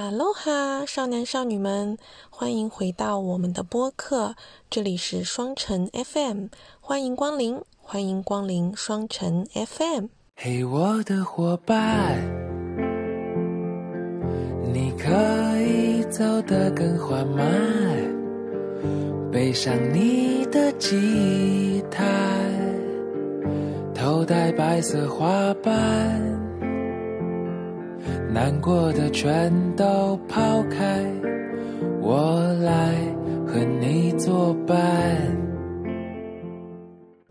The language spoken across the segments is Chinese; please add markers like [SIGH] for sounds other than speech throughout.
哈喽哈，少男少女们，欢迎回到我们的播客，这里是双城 FM，欢迎光临，欢迎光临双城 FM。嘿，我的伙伴，你可以走得更缓慢，背上你的吉他，头戴白色花瓣。难过的全都抛开，我来和你作伴。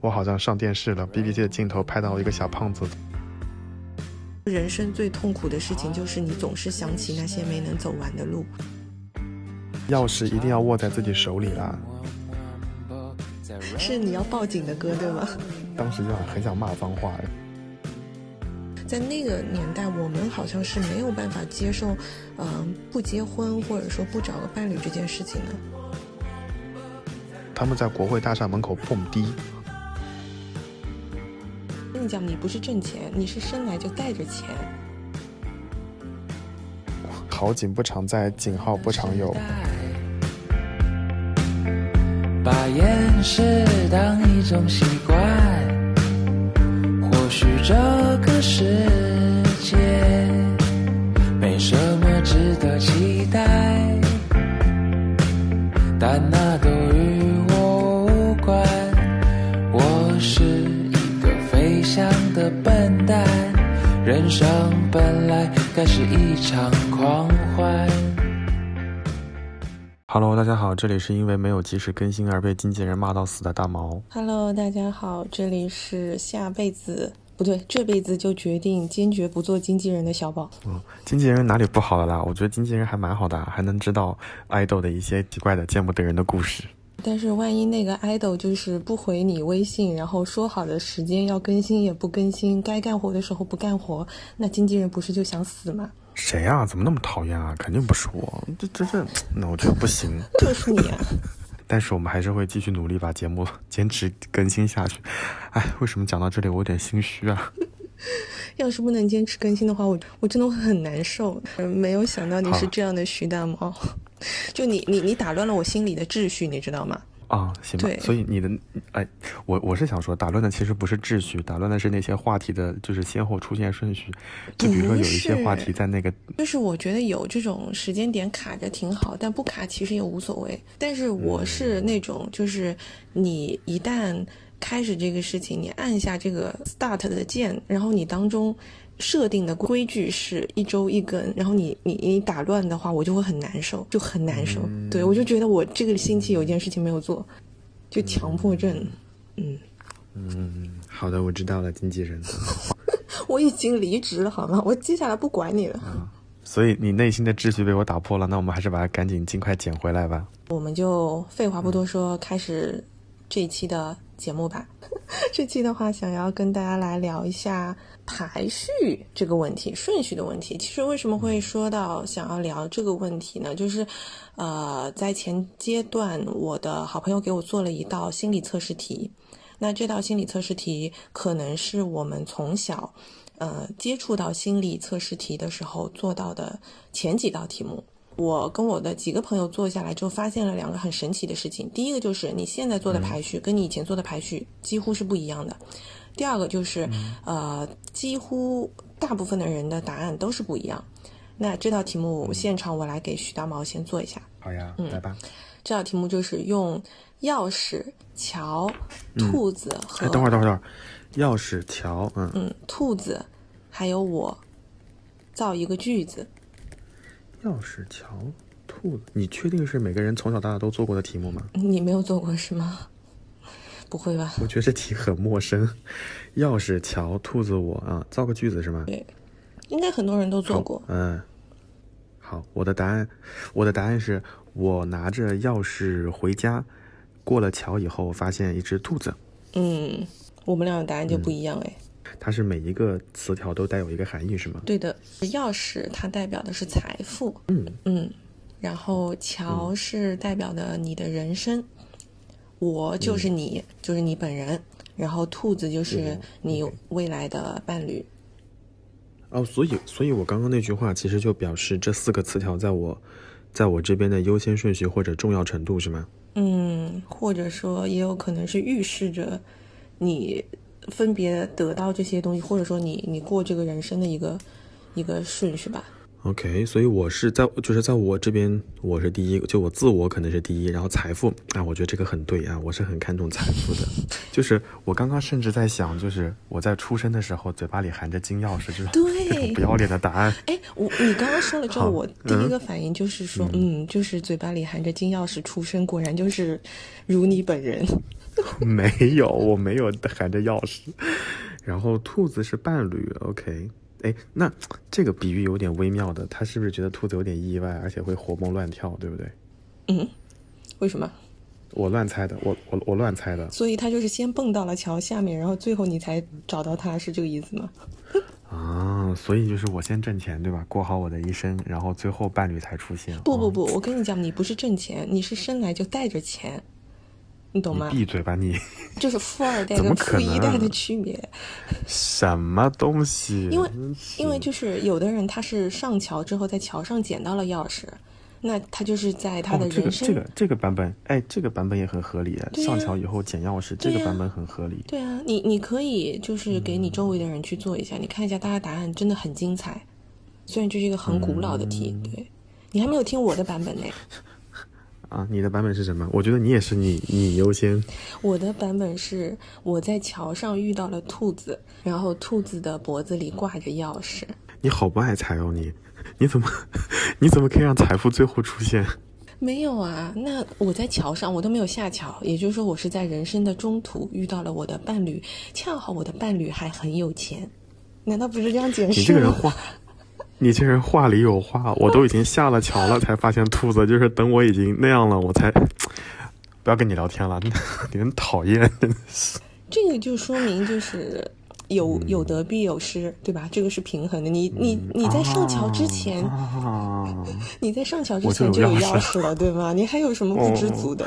我好像上电视了，B B 机的镜头拍到一个小胖子。人生最痛苦的事情就是你总是想起那些没能走完的路。钥匙一定要握在自己手里啦。是你要报警的歌对吗？当时就很想骂脏话。在那个年代，我们好像是没有办法接受，嗯，不结婚或者说不找个伴侣这件事情的。他们在国会大厦门口蹦迪。跟你讲，你不是挣钱，你是生来就带着钱。好景不常在，景号不常有。把掩饰当一种习惯。这个世界没什么值得期待，但那都与我无关。我是一个飞翔的笨蛋，人生本来该是一场狂欢。Hello，大家好，这里是因为没有及时更新而被经纪人骂到死的大毛。Hello，大家好，这里是下辈子不对，这辈子就决定坚决不做经纪人的小宝。嗯，经纪人哪里不好了啦？我觉得经纪人还蛮好的，还能知道爱豆的一些奇怪的、见不得人的故事。但是万一那个爱豆就是不回你微信，然后说好的时间要更新也不更新，该干活的时候不干活，那经纪人不是就想死吗？谁呀？怎么那么讨厌啊？肯定不是我，这这这，那我觉得不行。[LAUGHS] 就是你啊！但是我们还是会继续努力把节目 [LAUGHS] 坚持更新下去。哎，为什么讲到这里我有点心虚啊？[LAUGHS] 要是不能坚持更新的话，我我真的会很难受。没有想到你是这样的徐大猫，[LAUGHS] 就你你你打乱了我心里的秩序，你知道吗？啊，行吧。所以你的，哎，我我是想说，打乱的其实不是秩序，打乱的是那些话题的，就是先后出现顺序。就比如说有一些话题在那个，就是我觉得有这种时间点卡着挺好，但不卡其实也无所谓。但是我是那种，就是你一旦开始这个事情，你按下这个 start 的键，然后你当中。设定的规矩是一周一更，然后你你你打乱的话，我就会很难受，就很难受。对我就觉得我这个星期有一件事情没有做，就强迫症。嗯嗯，好的，我知道了，经纪人。[LAUGHS] 我已经离职了，好吗？我接下来不管你了。所以你内心的秩序被我打破了，那我们还是把它赶紧尽快捡回来吧。我们就废话不多说，开始这一期的节目吧。[LAUGHS] 这期的话，想要跟大家来聊一下。排序这个问题，顺序的问题，其实为什么会说到想要聊这个问题呢？就是，呃，在前阶段，我的好朋友给我做了一道心理测试题，那这道心理测试题可能是我们从小，呃，接触到心理测试题的时候做到的前几道题目。我跟我的几个朋友做下来之后，发现了两个很神奇的事情。第一个就是你现在做的排序跟你以前做的排序几乎是不一样的。第二个就是，呃，几乎大部分的人的答案都是不一样。那这道题目现场我来给徐大毛先做一下。好呀，嗯，来吧。这道题目就是用钥匙、桥、兔子和……哎，等会儿，等会儿，等会儿。钥匙、桥，嗯嗯，兔子，还有我，造一个句子。钥匙、桥、兔子，你确定是每个人从小到大都做过的题目吗？你没有做过是吗？不会吧？我觉得这题很陌生。钥匙、桥、兔子，我啊，造个句子是吗？对，应该很多人都做过。嗯，好，我的答案，我的答案是我拿着钥匙回家，过了桥以后发现一只兔子。嗯，我们俩的答案就不一样哎。它是每一个词条都带有一个含义是吗？对的，钥匙它代表的是财富。嗯嗯，然后桥是代表的你的人生。我就是你，就是你本人，然后兔子就是你未来的伴侣。哦，所以，所以我刚刚那句话其实就表示这四个词条在我，在我这边的优先顺序或者重要程度是吗？嗯，或者说也有可能是预示着你分别得到这些东西，或者说你你过这个人生的一个一个顺序吧。OK，所以我是在就是在我这边我是第一，就我自我可能是第一，然后财富啊，我觉得这个很对啊，我是很看重财富的。就是我刚刚甚至在想，就是我在出生的时候嘴巴里含着金钥匙，就是对不要脸的答案。哎，我你刚刚说了之后，我第一个反应就是说，嗯就是嘴巴里含着金钥匙出生，果然就是如你本人。[LAUGHS] 没有，我没有含着钥匙。然后兔子是伴侣，OK。哎，那 [TSK] 这个比喻有点微妙的，他是不是觉得兔子有点意外，而且会活蹦乱跳，对不对？嗯，为什么？我乱猜的，我我我乱猜的所以他就是先蹦到了桥下面，然后最后你才找到他，是这个意思吗？[LAUGHS] 啊！所以就是我先挣钱，对吧？过好我的一生，然后最后伴侣才出现。哦，不不不，我跟你讲，你不是挣钱，你是生来就带着钱，你懂吗你？闭嘴吧你！[LAUGHS] 就是富二代跟富一代的区别。什么东西？因为因为就是有的人他是上桥之后在桥上捡到了钥匙，那他就是在他的哦，这个人生、这个这个版本，哎，这个版本也很合理。上桥以后捡钥匙，这个版本很合理。对啊，你你可以就是给你周围的人去做一下，你看一下大家答案真的很精彩。虽然这是一个很古老的题，嗯对你还没有听我的版本呢。[LAUGHS] 啊，你的版本是什么？我觉得你也是你你优先。我的版本是我在桥上遇到了兔子，然后兔子的脖子里挂着钥匙。你好不爱财哦，你你怎么你怎么可以让财富最后出现？没有啊，那我在桥上，我都没有下桥，也就是说，我是在人生的中途遇到了我的伴侣，恰好我的伴侣还很有钱，难道不是这样解释吗？你这个人话，你这人话里有话，我都已经下了桥了，才发现兔子，就是等我已经那样了，我才 [TSK] 不要跟你聊天了，[LAUGHS] 你很讨厌，真的是。这个就说明就是有有得必有失，对吧？这个是平衡的。你你你在上桥之前，啊，[LAUGHS] 你在上桥之前就有钥匙了，对吗？[LAUGHS] 你还有什么不知足的？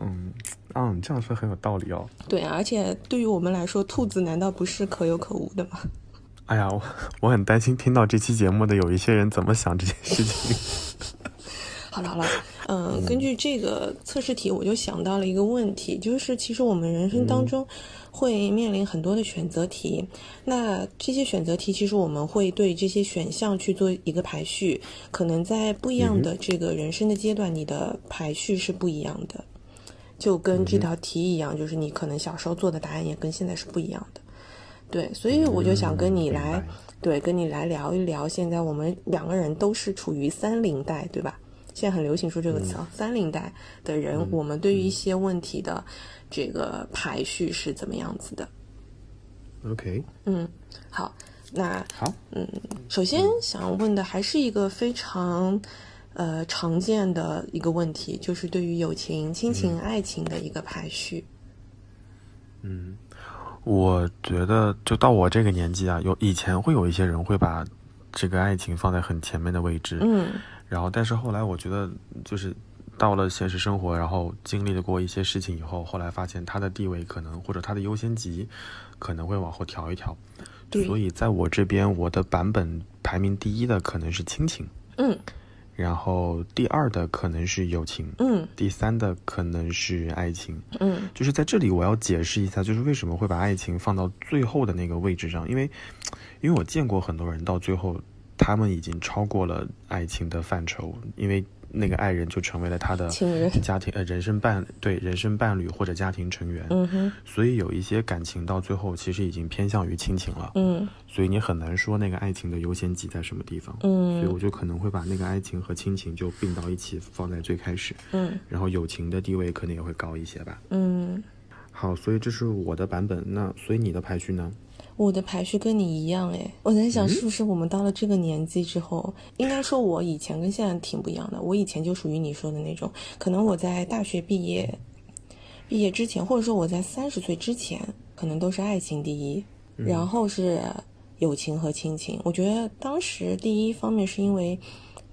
嗯啊，你这样说很有道理哦。对啊，而且对于我们来说，兔子难道不是可有可无的吗？哎呀，我我很担心听到这期节目的有一些人怎么想这件事情。好 [LAUGHS] 了好了，嗯，根据这个测试题，我就想到了一个问题，就是其实我们人生当中会面临很多的选择题，那这些选择题其实我们会对这些选项去做一个排序，可能在不一样的这个人生的阶段，你的排序是不一样的，就跟这道题一样，就是你可能小时候做的答案也跟现在是不一样的。对，所以我就想跟你来，对，跟你来聊一聊。现在我们两个人都是处于三零代，对吧？现在很流行说这个词啊，三零代的人，我们对于一些问题的这个排序是怎么样子的？OK，嗯，好，那好，嗯首先想问的还是一个非常呃常见的一个问题，就是对于友情、亲情、爱情的一个排序。我觉得就到我这个年纪啊，有以前会有一些人会把这个爱情放在很前面的位置，嗯。然后但是后来我觉得就是到了现实生活，然后经历了过一些事情以后，后来发现他的地位可能或者他的优先级可能会往后调一调，对。所以在我这边我的版本排名第一的可能是亲情，嗯然后第二的可能是友情，嗯第三的可能是爱情。嗯就是在这里，我要解释一下，就是为什么会把爱情放到最后的那个位置上，因为，因为我见过很多人到最后，他们已经超过了爱情的范畴，因为那个爱人就成为了他的家庭呃人生伴对人生伴侣或者家庭成员，嗯哼。所以有一些感情到最后其实已经偏向于亲情了，嗯。所以你很难说那个爱情的优先级在什么地方，所以嗯我就可能会把那个爱情和亲情就并到一起放在最开始，嗯。然后友情的地位可能也会高一些吧。嗯，好，所以这是我的版本。那所以你的排序呢？我的排序跟你一样诶，我在想是不是我们到了这个年纪之后，应该说我以前跟现在挺不一样的。我以前就属于你说的那种，可能我在大学毕业毕业之前，或者说我在三十岁之前，可能都是爱情第一，然后是友情和亲情。我觉得当时第一方面是因为，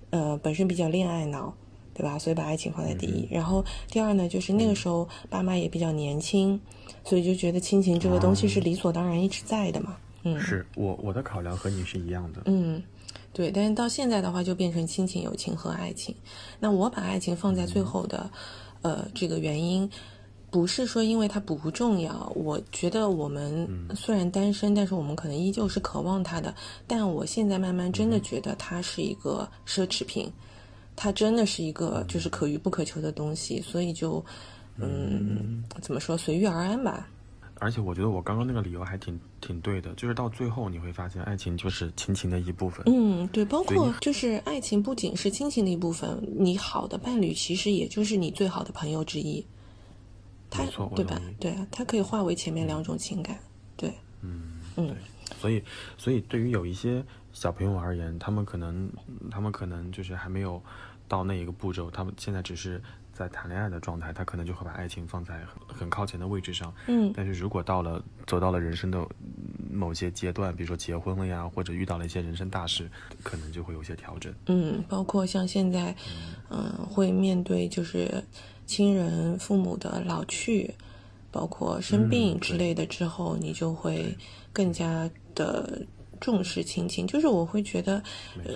呃，本身比较恋爱脑。对吧？所以把爱情放在第一。然后第二呢，就是那个时候爸妈也比较年轻，所以就觉得亲情这个东西是理所当然一直在的嘛。嗯，是我我的考量和你是一样的。嗯，对，但是到现在的话，就变成亲情、友情和爱情。那我把爱情放在最后的，呃，这个原因，不是说因为它不重要。我觉得我们虽然单身，但是我们可能依旧是渴望它的。但我现在慢慢真的觉得它是一个奢侈品，它真的是一个就是可遇不可求的东西，所以就，嗯，怎么说，随遇而安吧。而且我觉得我刚刚那个理由还挺挺对的，就是到最后你会发现，爱情就是亲情的一部分。嗯，对，包括就是爱情不仅是亲情的一部分，你好的伴侣其实也就是你最好的朋友之一。他没错，对吧？对啊，它可以化为前面两种情感。对，嗯，嗯对，所以所以对于有一些小朋友而言，他们可能他们可能就是还没有到那一个步骤，他们现在只是在谈恋爱的状态，他可能就会把爱情放在很很靠前的位置上。嗯但是如果到了走到了人生的嗯某些阶段，比如说结婚了呀，或者遇到了一些人生大事，可能就会有些调整。嗯，包括像现在，嗯、会面对就是亲人、父母的老去，包括生病嗯之类的之后，你就会更加的重视亲情。就是我会觉得，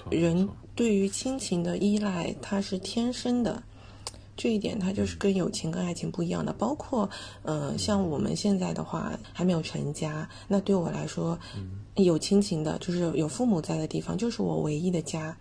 人对于亲情的依赖，它是天生的。这一点它就是跟友情跟爱情不一样的，包括，呃，像我们现在的话还没有成家，那对我来说，有亲情的，就是有父母在的地方，就是我唯一的家。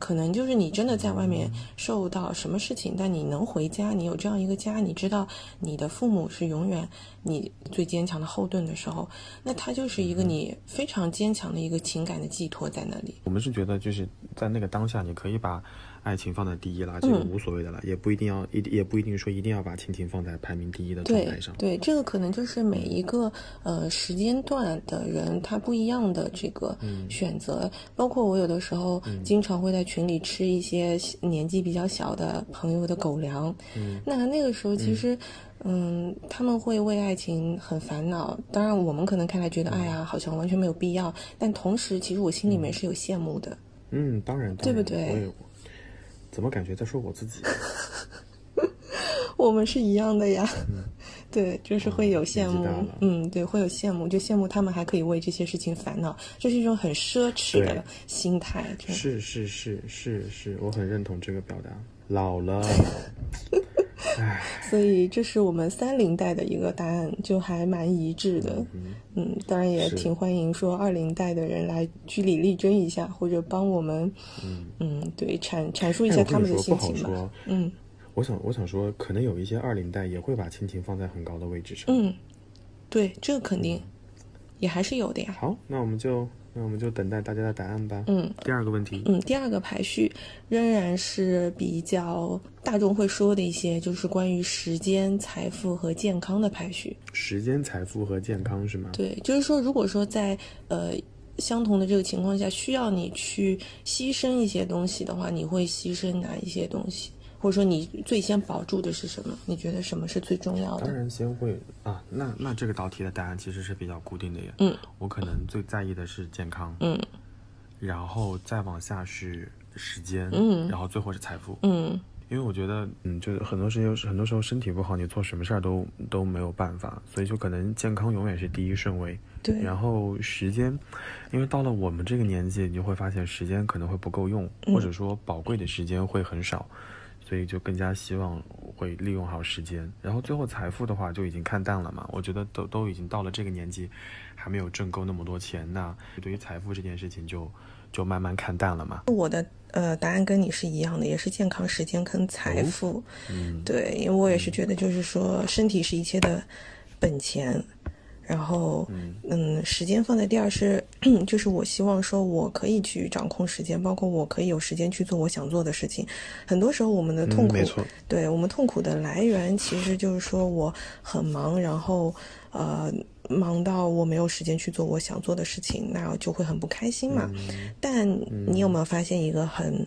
可能就是你真的在外面受到什么事情，但你能回家，你有这样一个家，你知道你的父母是永远你最坚强的后盾的时候，那他就是一个你非常坚强的一个情感的寄托在那里。我们是觉得就是在那个当下，你可以把爱情放在第一啦，这个嗯无所谓的啦，也不一定要一也不一定说一定要把亲情放在排名第一的状对态上。对，这个可能就是每一个呃时间段的人他不一样的这个选择。包括我有的时候经常会在群里吃一些年纪比较小的朋友的狗粮，那那个时候其实。嗯，他们会为爱情很烦恼。当然，我们可能看来觉得，哎呀，好像完全没有必要。但同时，其实我心里面是有羡慕的。嗯，当然，当然对不对我也怎么感觉在说我自己？[LAUGHS] 我们是一样的呀，对，就是会有羡慕。嗯，对，会有羡慕，就羡慕他们还可以为这些事情烦恼，这是一种很奢侈的心态，是是是是是，我很认同这个表达。老了，唉，[LAUGHS] 所以这是我们三零代的一个答案，就还蛮一致的。嗯，当然也挺欢迎说二零代的人来据理力争一下，或者帮我们，嗯对，阐阐述一哎下他们的心情吧。嗯我想我想说，可能有一些二零代也会把亲情放在很高的位置上。嗯，对，这个肯定也还是有的呀。好，那我们就那我们就等待大家的答案吧。嗯，第二个问题，嗯，第二个排序仍然是比较大众会说的一些，就是关于时间、财富和健康的排序。时间、财富和健康是吗？对，就是说，如果说在呃相同的这个情况下，需要你去牺牲一些东西的话，你会牺牲哪一些东西？或者说你最先保住的是什么？你觉得什么是最重要的？当然先会啊，那那这个道题的答案其实是比较固定的耶。嗯，我可能最在意的是健康，嗯然后再往下是时间，嗯然后最后是财富。嗯因为我觉得，嗯，就是很多时候，很多时候身体不好，你做什么事儿都都没有办法，所以就可能健康永远是第一顺位。对然后时间，因为到了我们这个年纪，你就会发现时间可能会不够用，嗯或者说宝贵的时间会很少，所以就更加希望会利用好时间。然后最后财富的话就已经看淡了嘛，我觉得都都已经到了这个年纪，还没有挣够那么多钱，那对于财富这件事情就就慢慢看淡了嘛。我的呃答案跟你是一样的，也是健康、时间跟财富。嗯，对，因为我也是觉得，就是说，身体是一切的本钱，然后，嗯时间放在第二是，[CLEARS THROAT] 就是我希望说我可以去掌控时间，包括我可以有时间去做我想做的事情。很多时候，我们的痛苦，嗯没错对我们痛苦的来源，其实就是说我很忙，然后呃忙到我没有时间去做我想做的事情，那就会很不开心嘛。但你有没有发现一个很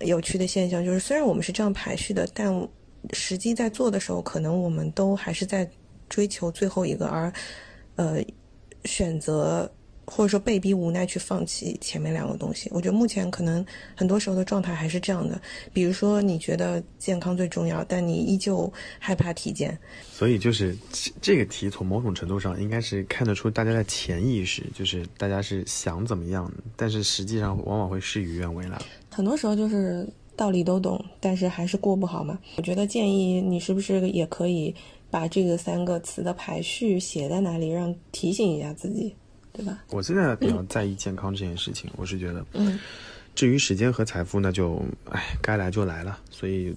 有趣的现象，就是虽然我们是这样排序的，但实际在做的时候，可能我们都还是在追求最后一个，而呃选择或者说被逼无奈去放弃前面两个东西。我觉得目前可能很多时候的状态还是这样的，比如说你觉得健康最重要，但你依旧害怕体检。所以就是这这个题从某种程度上应该是看得出大家的潜意识，就是大家是想怎么样，但是实际上往往会事与愿违了。很多时候就是道理都懂，但是还是过不好嘛。我觉得建议你是不是也可以把这个三个词的排序写在哪里，让提醒一下自己，对吧？我现在比较在意健康这件事情，我是觉得，嗯，至于时间和财富，那就哎该来就来了。所以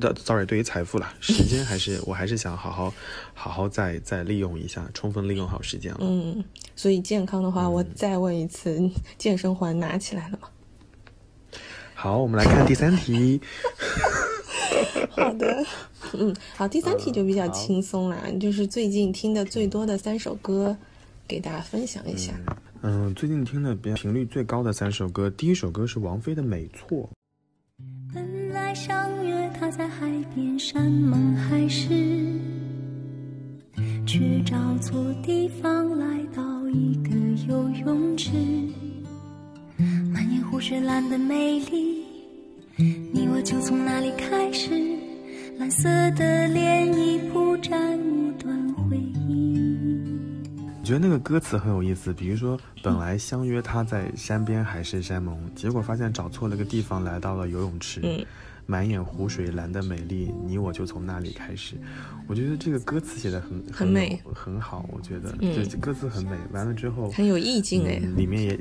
的 sorry，对于财富啦，时间还是我还是想好好好好再再利用一下，充分利用好时间了。嗯，所以健康的话，我再问一次，[LAUGHS] 健身环拿起来了吗？好，我们来看第三题。[LAUGHS] [LAUGHS] 好的，嗯，好，第三题就比较轻松啦，就是最近听的最多的三首歌，给大家分享一下。嗯，最近听的比较频率最高的三首歌，第一首歌是王菲的《美错》。本来相约他在海边山盟海誓，却找错地方来到一个游泳池。满眼湖水蓝的美丽，你我就从那里开始。蓝色的涟漪铺展一段回忆。我觉得那个歌词很有意思，比如说本来相约他在山边海誓山盟，结果发现找错了个地方，来到了游泳池。嗯满眼湖水蓝的美丽，你我就从那里开始。我觉得这个歌词写的很很美很好。我觉得，嗯这歌词很美。完了之后，很有意境哎。嗯，里面也，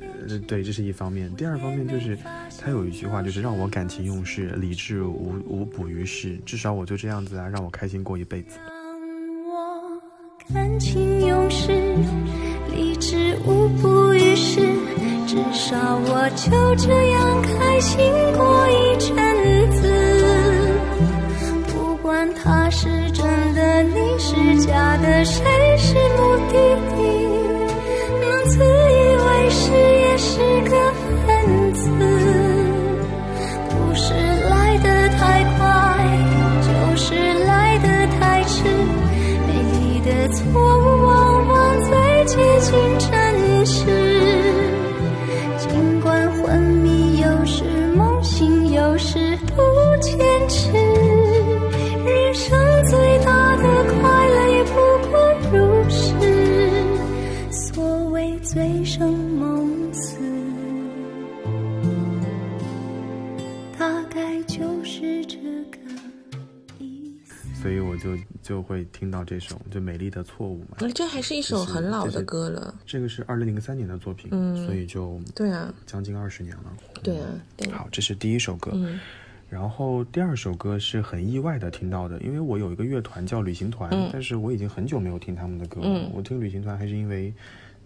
呃，对，这是一方面。第二方面就是，他有一句话，就是让我感情用事，理智无无补于事。至少我就这样子啊，让我开心过一辈子。让我感情用事，理智无补于事，至少我就这样开心过一阵子。不管他是真的，你是假的，谁是目的地，就就会听到这首就《美丽的错误》嘛。那这还是一首很老的歌了。这个是二零零三年的作品，嗯所以就对啊，将近二十年了。对啊，对。好，这是第一首歌。嗯然后第二首歌是很意外的听到的，因为我有一个乐团叫旅行团，嗯但是我已经很久没有听他们的歌了。嗯我听旅行团还是因为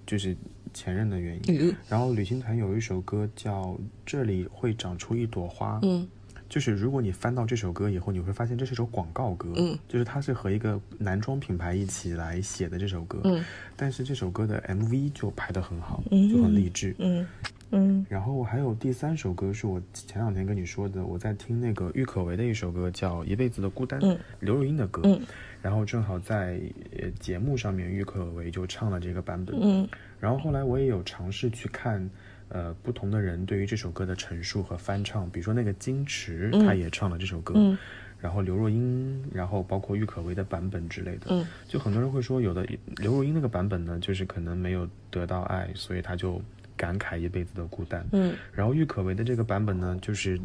就是前任的原因。嗯然后旅行团有一首歌叫《这里会长出一朵花》，嗯就是如果你翻到这首歌以后，你会发现这是首广告歌，嗯，就是它是和一个男装品牌一起来写的这首歌，嗯，但是这首歌的 MV 就拍得很好，嗯。就很励志，嗯。嗯。然后还有第三首歌是我前两天跟你说的，我在听那个郁可唯的一首歌叫《一辈子的孤单》，嗯。刘若英的歌，嗯。然后正好在呃节目上面郁可唯就唱了这个版本，嗯然后后来我也有尝试去看，呃，不同的人对于这首歌的陈述和翻唱，比如说那个金池，嗯。他也唱了这首歌，嗯。然后刘若英，然后包括郁可唯的版本之类的，嗯。就很多人会说，有的刘若英那个版本呢，就是可能没有得到爱，所以他就感慨一辈子的孤单，嗯。然后郁可唯的这个版本呢，就是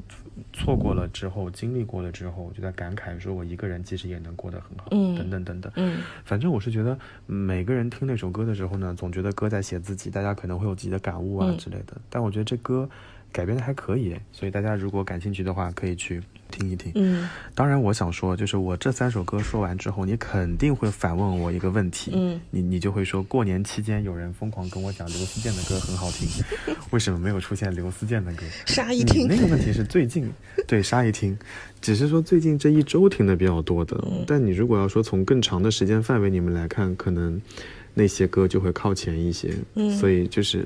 错过了之后，经历过了之后，就在感慨说，我一个人其实也能过得很好，嗯。等等等等。嗯。反正我是觉得，每个人听那首歌的时候呢，总觉得歌在写自己，大家可能会有自己的感悟啊嗯。之类的。但我觉得这歌改编的还可以，所以大家如果感兴趣的话，可以去听一听。嗯当然，我想说，就是我这三首歌说完之后，你肯定会反问我一个问题，嗯你你就会说，过年期间有人疯狂跟我讲刘思健的歌很好听，[LAUGHS] 为什么没有出现刘思健的歌？沙一听那个问题是最近对沙一听，只是说最近这一周听的比较多的。嗯但你如果要说从更长的时间范围里面来看，可能那些歌就会靠前一些。嗯所以就是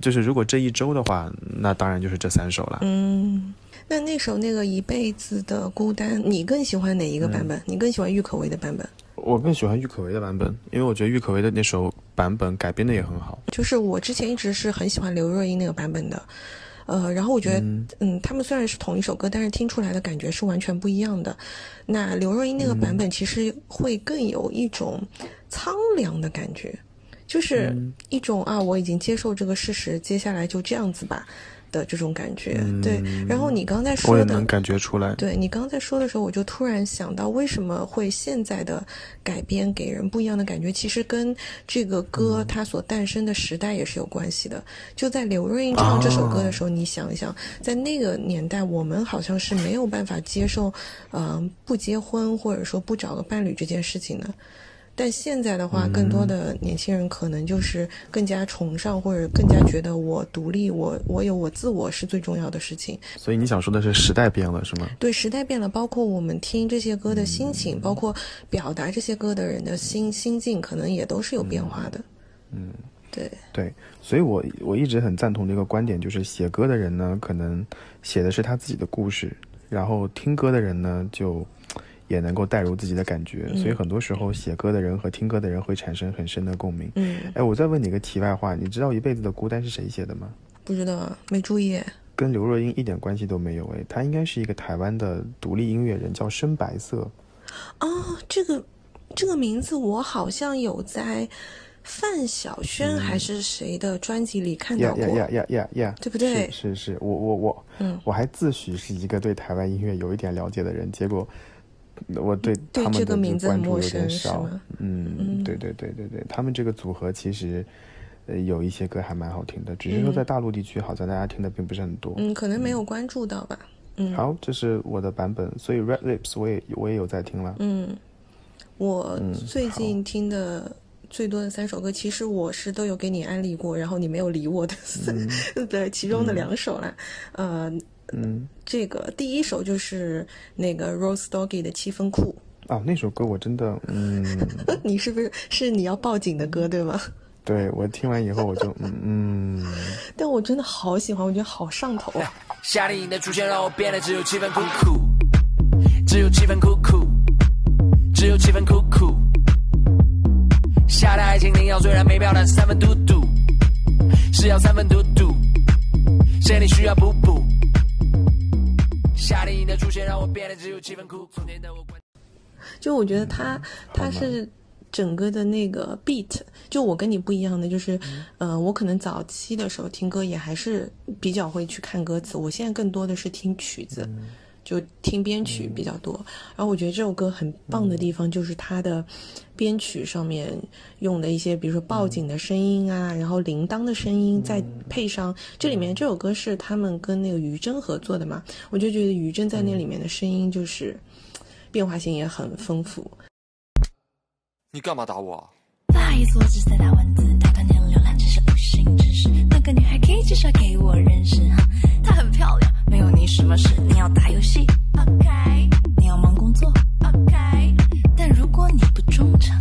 就是如果这一周的话，那当然就是这三首了。嗯。那那首那个一辈子的孤单，你更喜欢哪一个版本？你更喜欢郁可唯的版本？我更喜欢郁可唯的版本，因为我觉得郁可唯的那首版本改编的也很好。就是我之前一直是很喜欢刘若英那个版本的，呃，然后我觉得，嗯。他们虽然是同一首歌，但是听出来的感觉是完全不一样的。那刘若英那个版本其实会更有一种苍凉的感觉，就是一种啊，我已经接受这个事实，接下来就这样子吧的这种感觉。对，然后你刚才说的也能，感觉出来。对你刚才说的时候，我就突然想到，为什么会现在的改编给人不一样的感觉？其实跟这个歌它所诞生的时代也是有关系的。就在刘若英唱这首歌的时候，你想一想，在那个年代，我们好像是没有办法接受，嗯、不结婚或者说不找个伴侣这件事情的。但现在的话，更多的年轻人可能就是更加崇尚，或者更加觉得我独立，我我有我自我是最重要的事情。所以你想说的是时代变了是吗？对，时代变了，包括我们听这些歌的心情，包括表达这些歌的人的心心境，可能也都是有变化的。嗯，对，对，所以我我一直很赞同这个观点，就是写歌的人呢，可能写的是他自己的故事，然后听歌的人呢，就也能够带入自己的感觉，所以很多时候写歌的人和听歌的人会产生很深的共鸣。嗯，哎，我再问你个题外话，你知道《一辈子的孤单》是谁写的吗？不知道，没注意。跟刘若英一点关系都没有哎，她应该是一个台湾的独立音乐人，叫深白色。哦，这个这个名字我好像有在范晓萱还是谁的专辑里看到过。呀呀呀呀呀呀，对不对是是是，我我我，嗯我还自诩是一个对台湾音乐有一点了解的人，结果我对对他们的关注有点少吗。嗯，对对对对对，他们这个组合其实。呃，有一些歌还蛮好听的，只是说在大陆地区好像大家听的并不是很多。嗯，可能没有关注到吧。嗯好，这是我的版本，所以 Red Lips 我也我也有在听了。嗯，我嗯最近听的最多的三首歌，其实我是都有给你安利过，然后你没有理我的，[LAUGHS] 对，其中的两首啦。呃，嗯，这个第一首就是那个 Rose Doggy 的七分裤，啊，那首歌我真的，嗯，[LAUGHS] 你是不是是你要报警的歌对吗？对我听完以后我就，嗯嗯，但我真的好喜欢，我觉得好上头啊！夏令营的出现让我变得只有七分酷酷，只有七分酷酷，只有七分酷酷。夏的爱情灵药虽然美妙，但三分嘟嘟，是要三分嘟嘟，谁你需要补补。夏令营的出现让我变得只有气氛酷酷。从前的我关就我觉得他他是整个的那个 beat，就我跟你不一样的，就是，呃，我可能早期的时候听歌也还是比较会去看歌词，我现在更多的是听曲子。就听编曲比较多，然后我觉得这首歌很棒的地方就是它的编曲上面用的一些，比如说报警的声音啊，然后铃铛的声音，再配上这里面这首歌是他们跟那个于真合作的嘛，我就觉得于真在那里面的声音就是变化性也很丰富。你干嘛打我啊？不好意思，我只是在打蚊子，打断你的浏览只是无心之失。那个女孩可以介绍给我认识，她很漂亮，没有你什么事。你要打游戏，OK？你要忙工作，OK？但如果你不忠诚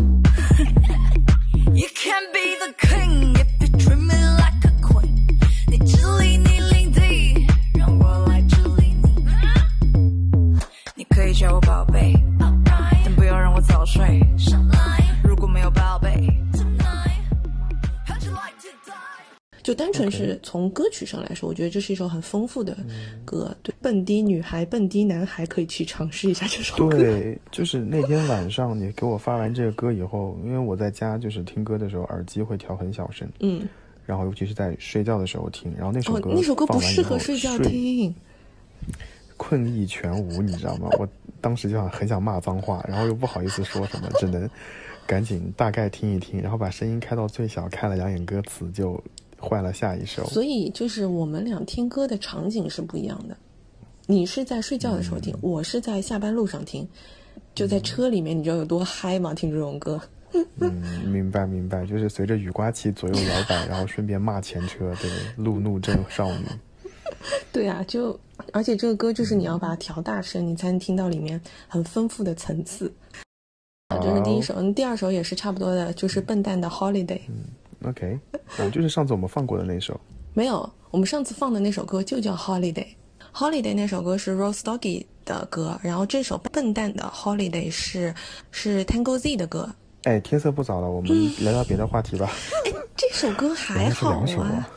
纯是从歌曲上来说，我觉得这是一首很丰富的歌。对，蹦迪女孩、蹦迪男孩可以去尝试一下这首歌。对，就是那天晚上你给我发完这个歌以后，因为我在家就是听歌的时候耳机会调很小声，嗯，然后尤其是在睡觉的时候听，然后那首哦，歌、那首歌不适合睡觉，听。困意全无，你知道吗？我当时就想很想骂脏话，然后又不好意思说什么，只能赶紧大概听一听，然后把声音开到最小，看了两眼歌词就换了下一首。所以就是我们俩听歌的场景是不一样的。你是在睡觉的时候听，我是在下班路上听，就在车里面，你知道有多嗨吗？听这种歌。嗯，明白明白，就是随着雨刮器左右摇摆，然后顺便骂前车，对，路怒症少女。[LAUGHS] 对啊，就而且这个歌就是你要把它调大声，你才能听到里面很丰富的层次。啊，这是第一首，嗯第二首也是差不多的，就是笨蛋的 Holiday。OK，啊，就是上次我们放过的那首。没有，我们上次放的那首歌就叫 Holiday。Holiday 那首歌是 Rose Doggy 的歌，然后这首笨蛋的 Holiday 是是 Tango Z 的歌。哎，天色不早了，我们聊聊别的话题吧。哎这首歌 [LAUGHS] 还好啊，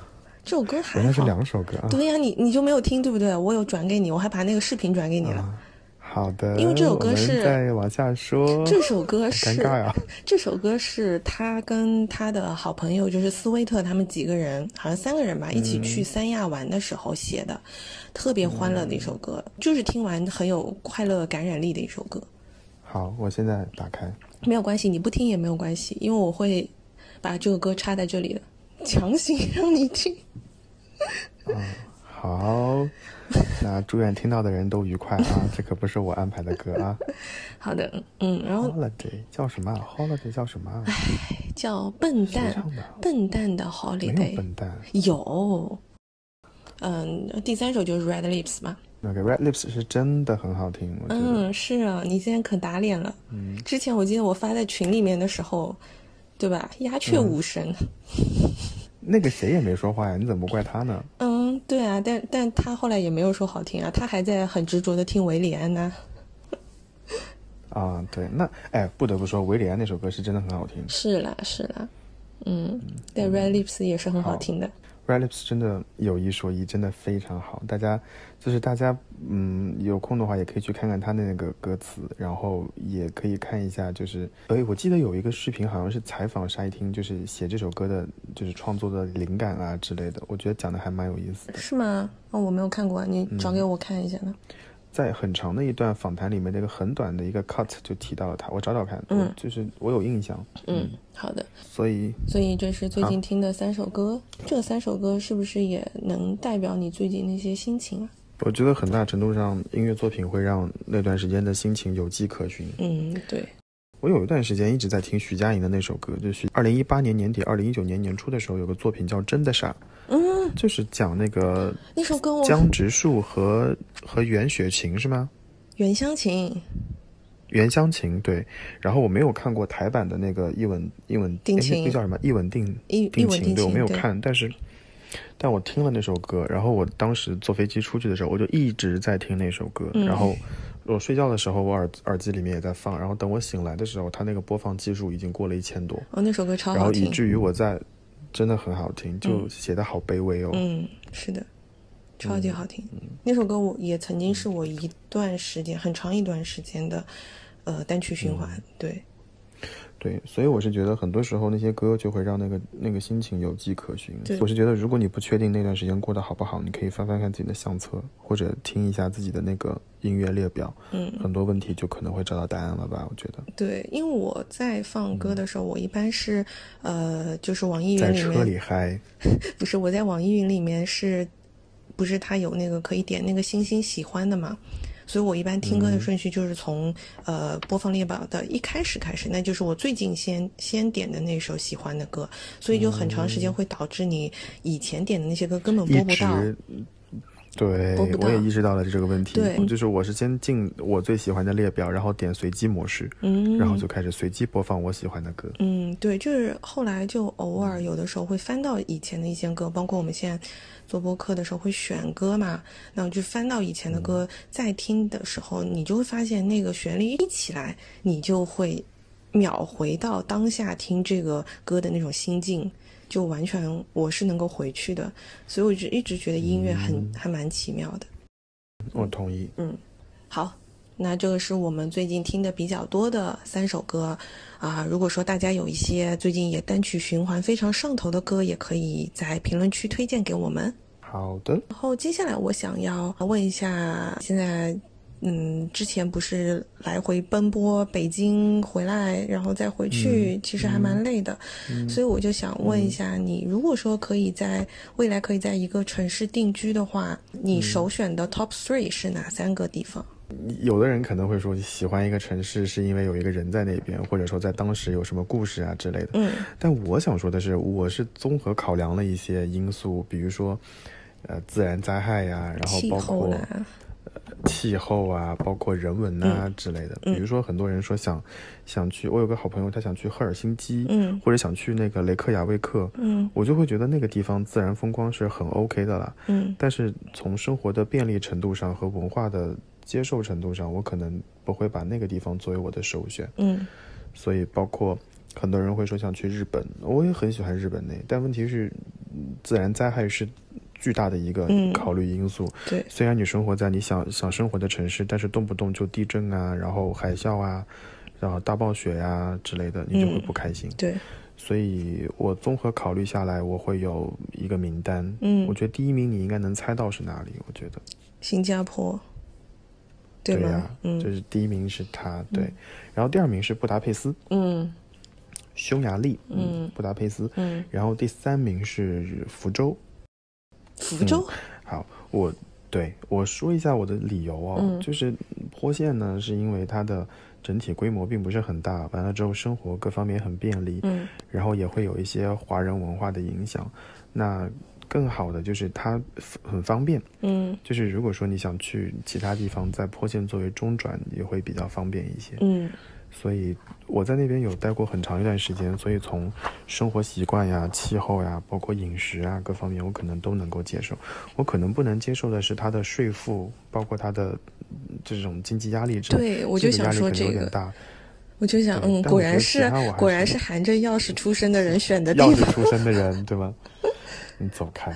这首歌还好原来是。两首歌啊。对呀、你你就没有听对不对？我有转给你，我还把那个视频转给你了。好的，因为这首歌是再往下说。这首歌是尴尬呀 [LAUGHS] 这首歌是他跟他的好朋友，就是斯威特他们几个人，好像三个人吧，一起去三亚玩的时候写的，特别欢乐的一首歌，就是听完很有快乐感染力的一首歌。好，我现在打开。没有关系，你不听也没有关系，因为我会把这个歌插在这里的，强行让你听。嗯 [LAUGHS] 好，那祝愿听到的人都愉快啊！[LAUGHS] 这可不是我安排的歌啊。好的，嗯，然后 Holiday 叫什么啊？Holiday 叫什么啊？叫笨蛋笨蛋的没 Holiday 有笨蛋。有，嗯，第三首就是 Red Lips 嘛，那个 Red Lips 是真的很好听，我觉得。嗯，是啊，你现在可打脸了。嗯，之前我记得我发在群里面的时候，对吧？鸦雀无声。[LAUGHS] 那个谁也没说话呀，你怎么不怪他呢？嗯，对啊，但但他后来也没有说好听啊，他还在很执着的听维里安呢、[LAUGHS] 啊，对，那哎，不得不说，维里安那首歌是真的很好听。是啦，是啦，嗯，对，Red Lips 也是很好听的。Red Lips 真的有一说一，真的非常好。大家就是大家，嗯，有空的话也可以去看看他的那个歌词，然后也可以看一下，就是，哎，我记得有一个视频好像是采访沙一汀，就是写这首歌的，就是创作的灵感啊之类的，我觉得讲的还蛮有意思的。是吗？哦，我没有看过，你找给我看一下呢。在很长的一段访谈里面，那个很短的一个 cut 就提到了他，我找找看，嗯就是我有印象，嗯，好的。所以所以这是最近听的三首歌，这三首歌是不是也能代表你最近那些心情啊？我觉得很大程度上，音乐作品会让那段时间的心情有迹可循。嗯，对，我有一段时间一直在听徐佳莹的那首歌，就是二零一八年年底、二零一九年年初的时候，有个作品叫《真的傻》，嗯，就是讲那个那首歌江直树和和袁雪琴是吗？袁湘琴，袁湘琴对，然后我没有看过台版的那个一吻一吻定情那那叫什么一吻定定情，对我没有看，但是但我听了那首歌，然后我当时坐飞机出去的时候，我就一直在听那首歌，嗯然后我睡觉的时候，我耳耳机里面也在放，然后等我醒来的时候，它那个播放技术已经过了一千多，哦，那首歌超然好听。然后以至于我在真的很好听，就写的好卑微哦。嗯，是的，超级好听。那首歌我也曾经是我一段时间很长一段时间的呃单曲循环。对，对，所以我是觉得很多时候那些歌就会让那个那个心情有迹可循对。我是觉得，如果你不确定那段时间过得好不好，你可以翻翻看自己的相册，或者听一下自己的那个音乐列表，嗯，很多问题就可能会找到答案了吧？我觉得，对，因为我在放歌的时候，我一般是呃，就是网易在车云里面里嗨，[LAUGHS] 不是我在网易云里面是，不是它有那个可以点那个星星喜欢的嘛？所以我一般听歌的顺序就是从、呃播放列表的一开始开始，那就是我最近先先点的那首喜欢的歌，所以就很长时间会导致你以前点的那些歌根本播不到。直。对我也意识到了这个问题。对就是我是先进我最喜欢的列表，然后点随机模式，嗯，然后就开始随机播放我喜欢的歌。嗯，对，就是后来就偶尔有的时候会翻到以前的一些歌，包括我们现在做播客的时候会选歌嘛，那我就翻到以前的歌，再听的时候，你就会发现那个旋律一起来，你就会秒回到当下听这个歌的那种心境，就完全我是能够回去的，所以我就一直觉得音乐很、还蛮奇妙的。我同意。嗯好，那这个是我们最近听的比较多的三首歌啊。如果说大家有一些最近也单曲循环非常上头的歌，也可以在评论区推荐给我们。好的，然后接下来我想要问一下，现在。嗯，之前不是来回奔波北京回来，然后再回去，其实还蛮累的，所以我就想问一下你，如果说可以在未来可以在一个城市定居的话，你首选的 top three 是哪三个地方？有的人可能会说喜欢一个城市是因为有一个人在那边，或者说在当时有什么故事啊之类的。嗯但我想说的是，我是综合考量了一些因素，比如说，呃，自然灾害呀，然后气包括气候啊，包括人文啊之类的。比如说，很多人说想想去，我有个好朋友，他想去赫尔辛基，嗯或者想去那个雷克雅未克，嗯我就会觉得那个地方自然风光是很 OK 的了。嗯但是从生活的便利程度上和文化的接受程度上，我可能不会把那个地方作为我的首选。嗯所以包括很多人会说想去日本，我也很喜欢日本那，但问题是，嗯自然灾害是巨大的一个嗯考虑因素。对，虽然你生活在你想想生活的城市，但是动不动就地震啊，然后海啸啊，然后大暴雪呀、之类的，你就会嗯不开心。对，所以我综合考虑下来，我会有一个名单。嗯我觉得第一名你应该能猜到是哪里。我觉得新加坡，对吗？呀、嗯就是第一名是他，对。然后第二名是布达佩斯，嗯匈牙利，嗯布达佩斯。嗯，然后第三名是福州。福州，好，我对我说一下我的理由哦，嗯。就是坡县呢，是因为它的整体规模并不是很大，完了之后生活各方面很便利，嗯。然后也会有一些华人文化的影响。那更好的就是它很方便，嗯。就是如果说你想去其他地方，在坡县作为中转也会比较方便一些。嗯所以我在那边有待过很长一段时间，所以从生活习惯呀、气候呀，包括饮食啊各方面，我可能都能够接受。我可能不能接受的是它的税负，包括它的嗯这种经济压力。这对我就想说这个有点大。我就想，嗯，果然是果然是是含着钥匙出生的人选的 [LAUGHS] 地方。钥匙出生的人，[LAUGHS] 对吗？你走开。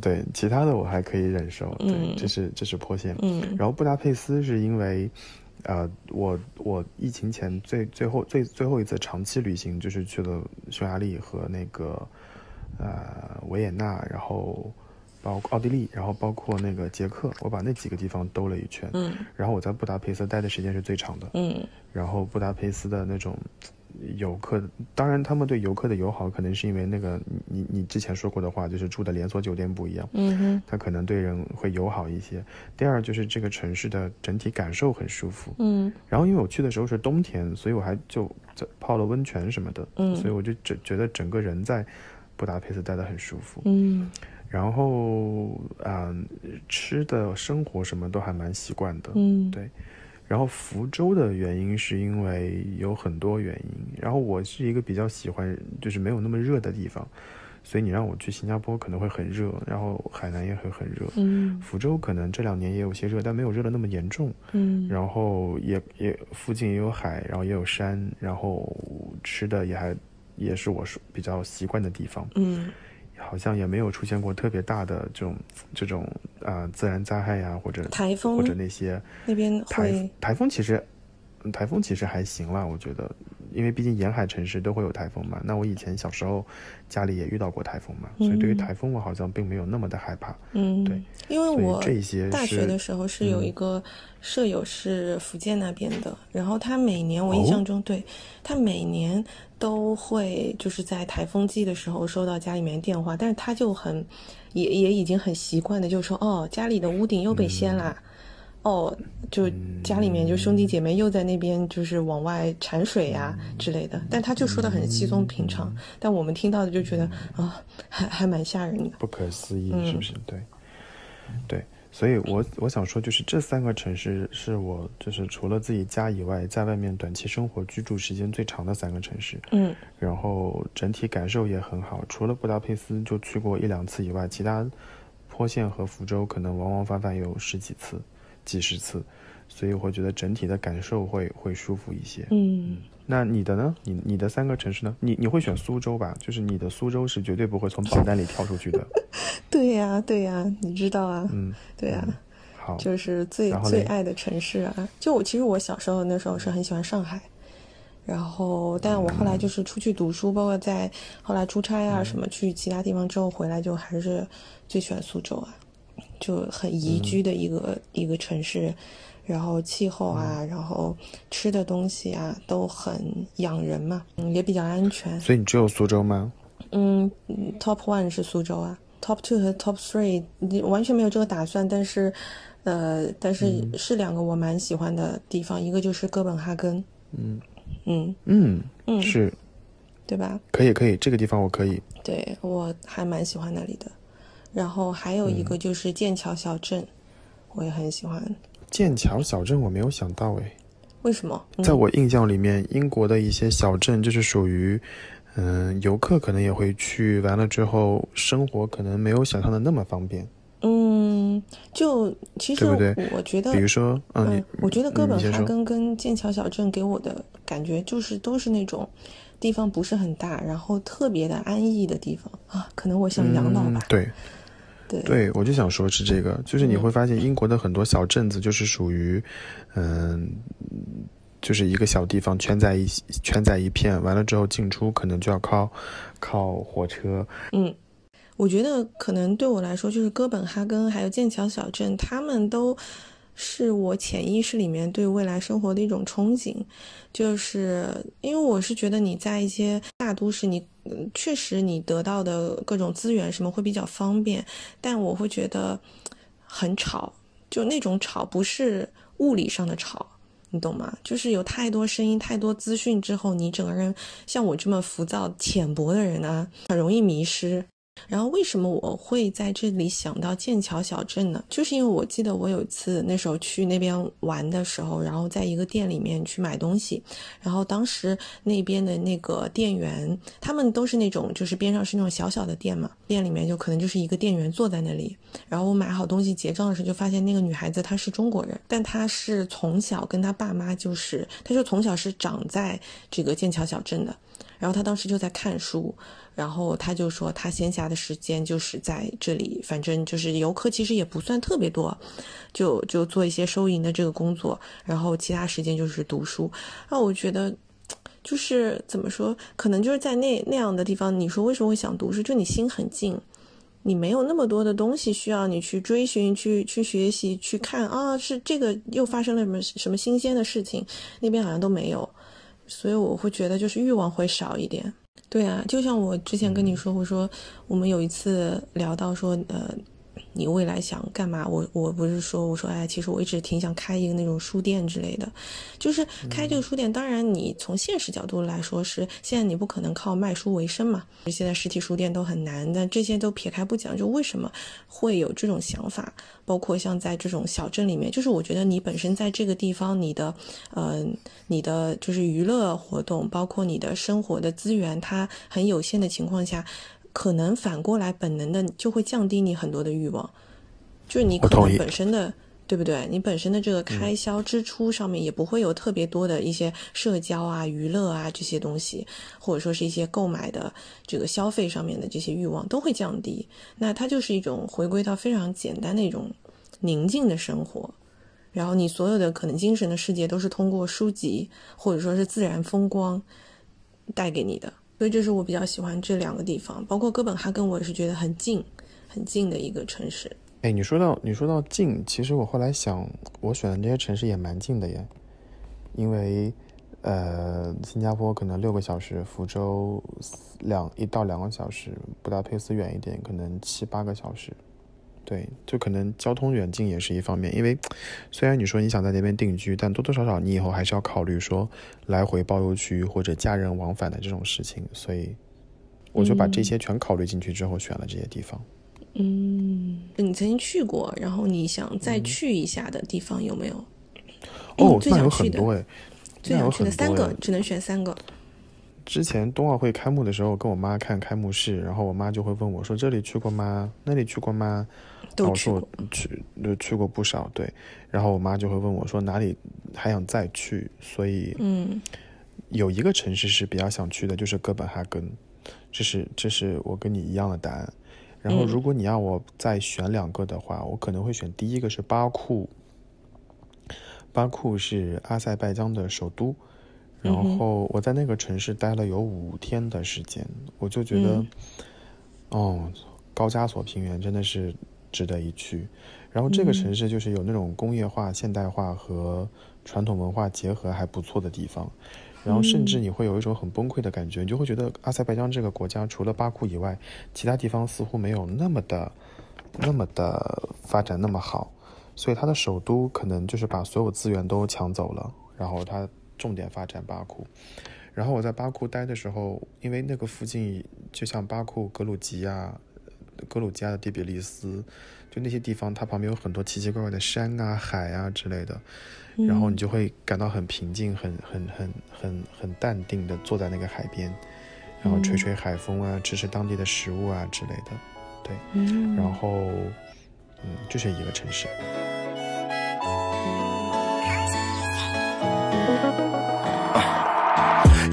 对，其他的我还可以忍受。对，嗯这是这是坡线。嗯然后布达佩斯是因为，呃，我我疫情前最最后最最后一次长期旅行就是去了匈牙利和那个呃维也纳，然后包括奥地利，然后包括那个捷克，我把那几个地方兜了一圈。嗯然后我在布达佩斯待的时间是最长的。嗯然后布达佩斯的那种游客，当然他们对游客的友好，可能是因为那个你你你之前说过的话，就是住的连锁酒店不一样，嗯哼他可能对人会友好一些。第二就是这个城市的整体感受很舒服。嗯然后因为我去的时候是冬天，所以我还就泡了温泉什么的，嗯所以我就觉觉得整个人在布达佩斯待得很舒服。嗯然后嗯、吃的生活什么都还蛮习惯的。嗯对然后福州的原因是因为有很多原因，然后我是一个比较喜欢就是没有那么热的地方，所以你让我去新加坡可能会很热，然后海南也会很热，嗯。福州可能这两年也有些热，但没有热的那么严重，嗯。然后也也附近也有海，然后也有山，然后吃的也还也是我是比较习惯的地方，嗯好像也没有出现过特别大的这种这种啊、呃自然灾害呀、或者台风或者那些。那边台台风其实，嗯台风其实还行啦，我觉得，因为毕竟沿海城市都会有台风嘛。那我以前小时候家里也遇到过台风嘛，所以对于嗯台风我好像并没有那么的害怕。嗯对，因为我这些大学的时候是有嗯一个舍友是福建那边的，然后他每年我哦印象中，对他每年都会就是在台风季的时候收到家里面电话，但是他就很也也已经很习惯的，就说哦家里的屋顶又被掀啦。嗯哦，就家里面就兄弟姐妹又在那边就是往外产水呀、嗯之类的，但他就说的很稀松平常，但我们听到的就觉得啊、还还蛮吓人的。不可思议，嗯是不是？对，对，所以我我想说，就是这三个城市是我就是除了自己家以外，在外面短期生活居住时间最长的三个城市。嗯然后整体感受也很好。除了布达佩斯就去过一两次以外，其他坡县和福州可能往往返返有十几次、几十次，所以我觉得整体的感受会会舒服一些。嗯。那你的呢？你你的三个城市呢？你你会选苏州吧？就是你的苏州是绝对不会从榜单里跳出去的。[LAUGHS] 对呀、对呀、你知道啊，嗯，对呀、好，就是最最爱的城市啊。就我其实我小时候那时候是很喜欢上海，然后但我后来就是出去读书，包括在后来出差啊什么去其他地方之后回来，就还是最喜欢苏州啊，就很宜居的一个、一个城市。然后气候啊，然后吃的东西啊都很养人嘛，嗯，也比较安全。所以你只有苏州吗？嗯，Top One 是苏州啊，Top Two 和 Top Three 你完全没有这个打算，但是，呃，但是嗯是两个我蛮喜欢的地方，一个就是哥本哈根，嗯嗯，嗯嗯是对吧？可以可以，这个地方我可以。对我还蛮喜欢那里的。然后还有嗯一个就是剑桥小镇，我也很喜欢。剑桥小镇我没有想到诶，为什么？嗯在我印象里面，英国的一些小镇就是属于，嗯、游客可能也会去，完了之后生活可能没有想象的那么方便。嗯，就其实我觉得，比如说，嗯，嗯，我觉得哥本哈根跟剑桥小镇给我的感觉就是都是那种地方不是很大，然后特别的安逸的地方啊。可能我想养老吧嗯。对对。对，我就想说是这个，就是你会发现英国的很多小镇子就是属于，嗯、就是一个小地方圈在一起圈在一片，完了之后进出可能就要靠靠火车。嗯，我觉得可能对我来说，就是哥本哈根还有剑桥小镇，他们都是我潜意识里面对未来生活的一种憧憬。就是因为我是觉得你在一些大都市，你确实你得到的各种资源什么会比较方便，但我会觉得很吵，就那种吵不是物理上的吵。你懂吗？就是有太多声音、太多资讯之后，你整个人像我这么浮躁、浅薄的人呢，很容易迷失。然后为什么我会在这里想到剑桥小镇呢？就是因为我记得我有一次那时候去那边玩的时候，然后在一个店里面去买东西，然后当时那边的那个店员，他们都是那种就是边上是那种小小的店嘛，店里面就可能就是一个店员坐在那里，然后我买好东西结账的时候就发现那个女孩子她是中国人，但她是从小跟她爸妈就是，她就从小是长在这个剑桥小镇的。然后她当时就在看书，然后他就说他闲暇的时间就是在这里，反正就是游客其实也不算特别多，就就做一些收银的这个工作，然后其他时间就是读书。那我觉得。就是怎么说，可能就是在那那样的地方，你说为什么会想读书？就你心很静，你没有那么多的东西需要你去追寻、去去学习、去看啊，是这个又发生了什么什么新鲜的事情，那边好像都没有。所以我会觉得就是欲望会少一点。对啊，就像我之前跟你说，我说我们有一次聊到说，呃，你未来想干嘛？我我不是说我说哎，其实我一直挺想开一个那种书店之类的，就是开这个书店。当然，你从现实角度来说是现在你不可能靠卖书为生嘛，现在实体书店都很难。但这些都撇开不讲，就为什么会有这种想法？包括像在这种小镇里面，就是我觉得你本身在这个地方，你的呃，你的就是娱乐活动，包括你的生活的资源，它很有限的情况下，可能反过来本能的就会降低你很多的欲望，就是你可能本身的。对不对？你本身的这个开销支出上面也不会有特别多的一些社交啊、娱乐啊这些东西，或者说是一些购买的这个消费上面的这些欲望都会降低。那它就是一种回归到非常简单的一种宁静的生活。然后你所有的可能精神的世界都是通过书籍或者说是自然风光带给你的。所以这是我比较喜欢这两个地方，包括哥本哈根，我也是觉得很近、很近的一个城市。哎，你说到你说到近，其实我后来想，我选的这些城市也蛮近的耶，因为呃，新加坡可能六个小时，福州两一到两个小时，布达佩斯远一点，可能七八个小时。对，就可能交通远近也是一方面，因为虽然你说你想在那边定居，但多多少少你以后还是要考虑说来回包邮区或者家人往返的这种事情，所以我就把这些全考虑进去之后选了这些地方。嗯，你曾经去过，然后你想再去一下的地方有没有？哦，最想去的很多哎，最想去的三个只能选三个。之前冬奥会开幕的时候，跟我妈看开幕式，然后我妈就会问我说：“这里去过吗？那里去过吗？”我说去过我去，就去过不少，对。然后我妈就会问我说哪里还想再去，所以嗯。有一个城市是比较想去的，就是哥本哈根，这是这是我跟你一样的答案。然后嗯。如果你要我再选两个的话，我可能会选第一个是巴库，巴库是阿塞拜疆的首都，然后我在那个城市待了有五天的时间，我就觉得，嗯。哦，高加索平原真的是值得一去。然后这个嗯城市就是有那种工业化、现代化和传统文化结合还不错的地方，然后甚至嗯你会有一种很崩溃的感觉，你就会觉得阿塞拜疆这个国家除了巴库以外，其他地方似乎没有那么的、那么的发展那么好，所以它的首都可能就是把所有资源都抢走了，然后它重点发展巴库。然后我在巴库待的时候，因为那个附近就像巴库、格鲁吉亚、格鲁吉亚的第比利斯，就那些地方，它旁边有很多奇奇怪怪的山啊、海啊之类的，然后你就会感到很平静、很很很很很淡定的坐在那个海边，然后吹吹海风啊，吃吃当地的食物啊之类的，对，嗯。然后嗯，就是一个城市。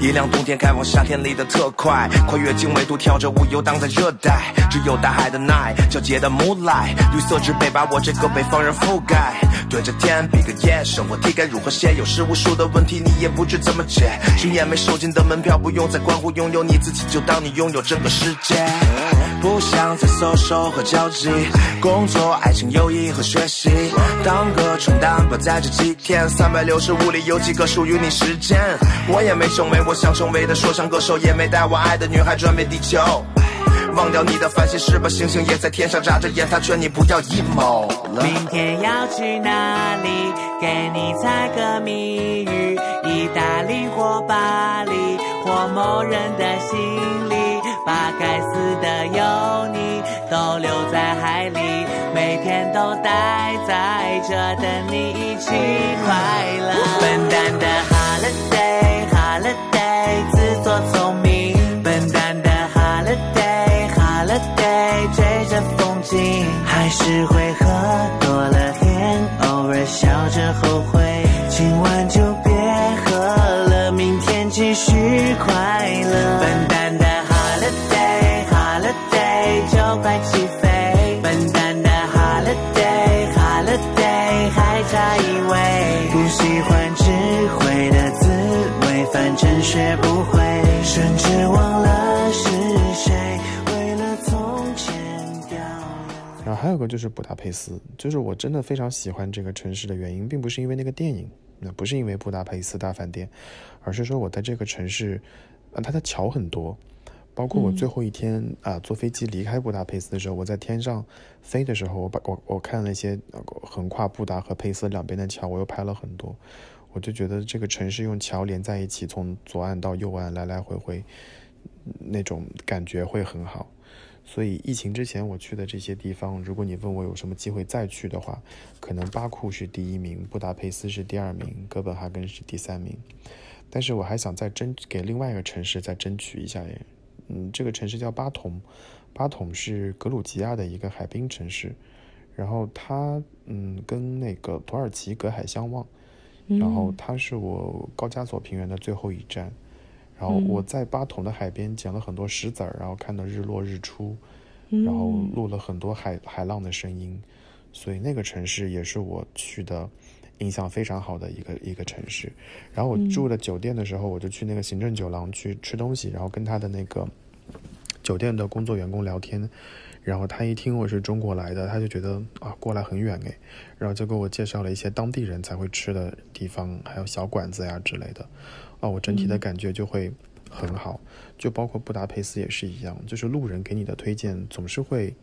一辆冬天开往夏天里的特快，跨越经纬度，跳着舞游荡在热带。只有大海的 night，皎洁的 moonlight，绿色植被把我这个北方人覆盖。对着天比个耶，生活题该如何写？有时无数的问题你也不知怎么解。经验没收进的门票，不用再关乎拥有你自己，就当你拥有这个世界。不想再搜索和交际，工作、爱情、友谊和学习，当个蠢蛋吧，在这几天，三百六十五里有几个属于你时间？我也没成为我想成为的说唱歌手，也没带我爱的女孩转遍地球。忘掉你的烦心事吧，星星也在天上眨着眼，他劝你不要 emo 了。明天要去哪里？给你猜个谜语，意大利或巴黎，或某人的心里，把该死的油腻都留在海里，每天都待在这等你一起快乐。笨蛋的 holiday holiday，聪明，笨蛋的 holiday holiday，追着风景，还是会喝多了点，偶尔笑着后悔，今晚就别喝了，明天继续快乐。笨蛋的 holiday holiday，就快起飞，笨蛋的 holiday holiday，还差一位，不喜欢智慧的滋味，反正学不会，甚至忘了是谁，为了从前掉眼。然后还有个就是布达佩斯，就是我真的非常喜欢这个城市的原因，并不是因为那个电影，那不是因为布达佩斯大饭店，而是说我在这个城市，呃，它的桥很多，包括我最后一天啊、坐飞机离开布达佩斯的时候，我在天上飞的时候，我把我我看了一些横跨布达和佩斯两边的桥，我又拍了很多，我就觉得这个城市用桥连在一起，从左岸到右岸来来回回，那种感觉会很好。所以疫情之前我去的这些地方，如果你问我有什么机会再去的话，可能巴库是第一名，布达佩斯是第二名，哥本哈根是第三名。但是我还想再争给另外一个城市再争取一下耶。嗯，这个城市叫巴统，巴统是格鲁吉亚的一个海滨城市，然后它嗯跟那个土耳其隔海相望，然后它是我高加索平原的最后一站。然后我在巴统的海边捡了很多石子儿，然后看到日落日出，然后录了很多海海浪的声音，所以那个城市也是我去的印象非常好的一个一个城市。然后我住的酒店的时候，我就去那个行政酒廊去吃东西，然后跟他的那个酒店的工作员工聊天。然后他一听我是中国来的，他就觉得啊过来很远诶，然后就给我介绍了一些当地人才会吃的地方，还有小馆子呀之类的。啊，我整体的感觉就会很好，就包括布达佩斯也是一样，就是路人给你的推荐总是会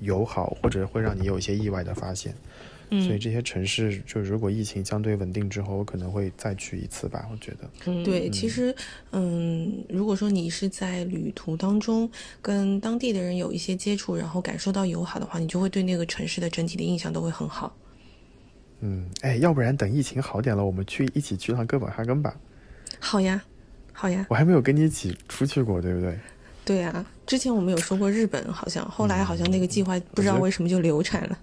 友好，或者会让你有一些意外的发现。所以这些城市，就如果疫情相对稳定之后，我可能会再去一次吧。我觉得，对，其实，嗯，如果说你是在旅途当中跟当地的人有一些接触，然后感受到友好的话，你就会对那个城市的整体的印象都会很好。嗯，哎，要不然等疫情好点了，我们去一起去趟哥本哈根吧。好呀，好呀，我还没有跟你一起出去过，对不对？对啊，之前我们有说过日本，好像后来好像那个计划不知道为什么就流产了。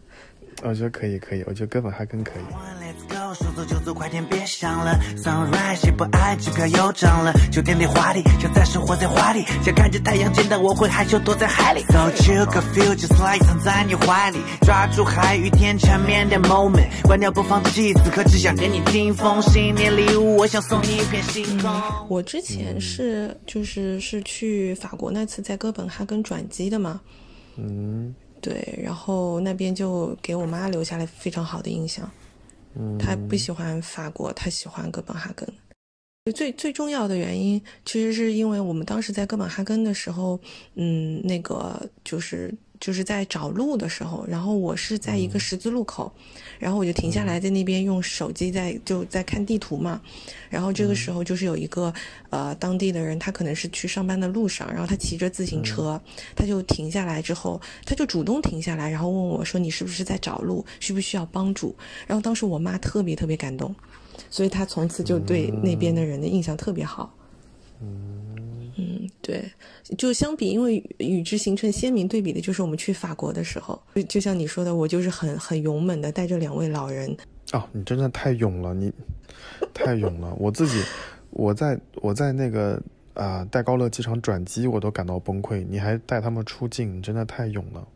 我觉得可以，可以，我觉得哥本哈根可以。Let's go，说走就走，快点别想了。Sunrise，谁不爱机票又涨了？酒店里华丽，想再生活在华丽，想看着太阳见到我会害羞躲在海里。So chill feel just like 藏在你怀里，抓住海与天缠绵的 moment，关掉播放器，此刻只想给你听封新年礼物，我想送你一片星空。我之前是就是是去法国那次在哥本哈根转机的嘛，嗯对，然后那边就给我妈留下了非常好的印象。嗯，她不喜欢法国，她喜欢哥本哈根。最最重要的原因，其实是因为我们当时在哥本哈根的时候，嗯，那个就是就是在找路的时候，然后我是在一个十字路口，然后我就停下来在那边用手机在就在看地图嘛，然后这个时候就是有一个呃当地的人，他可能是去上班的路上，然后他骑着自行车，他就停下来之后，他就主动停下来，然后问我说：“你是不是在找路？需不需要帮助？”然后当时我妈特别特别感动，所以她从此就对那边的人的印象特别好。嗯，对，就相比，因为与之形成鲜明对比的就是我们去法国的时候，就就像你说的，我就是很很勇猛的带着两位老人，哦，你真的太勇了，你太勇了。我自己，我在我在那个啊戴高乐机场转机，我都感到崩溃，你还带他们出境，你真的太勇了。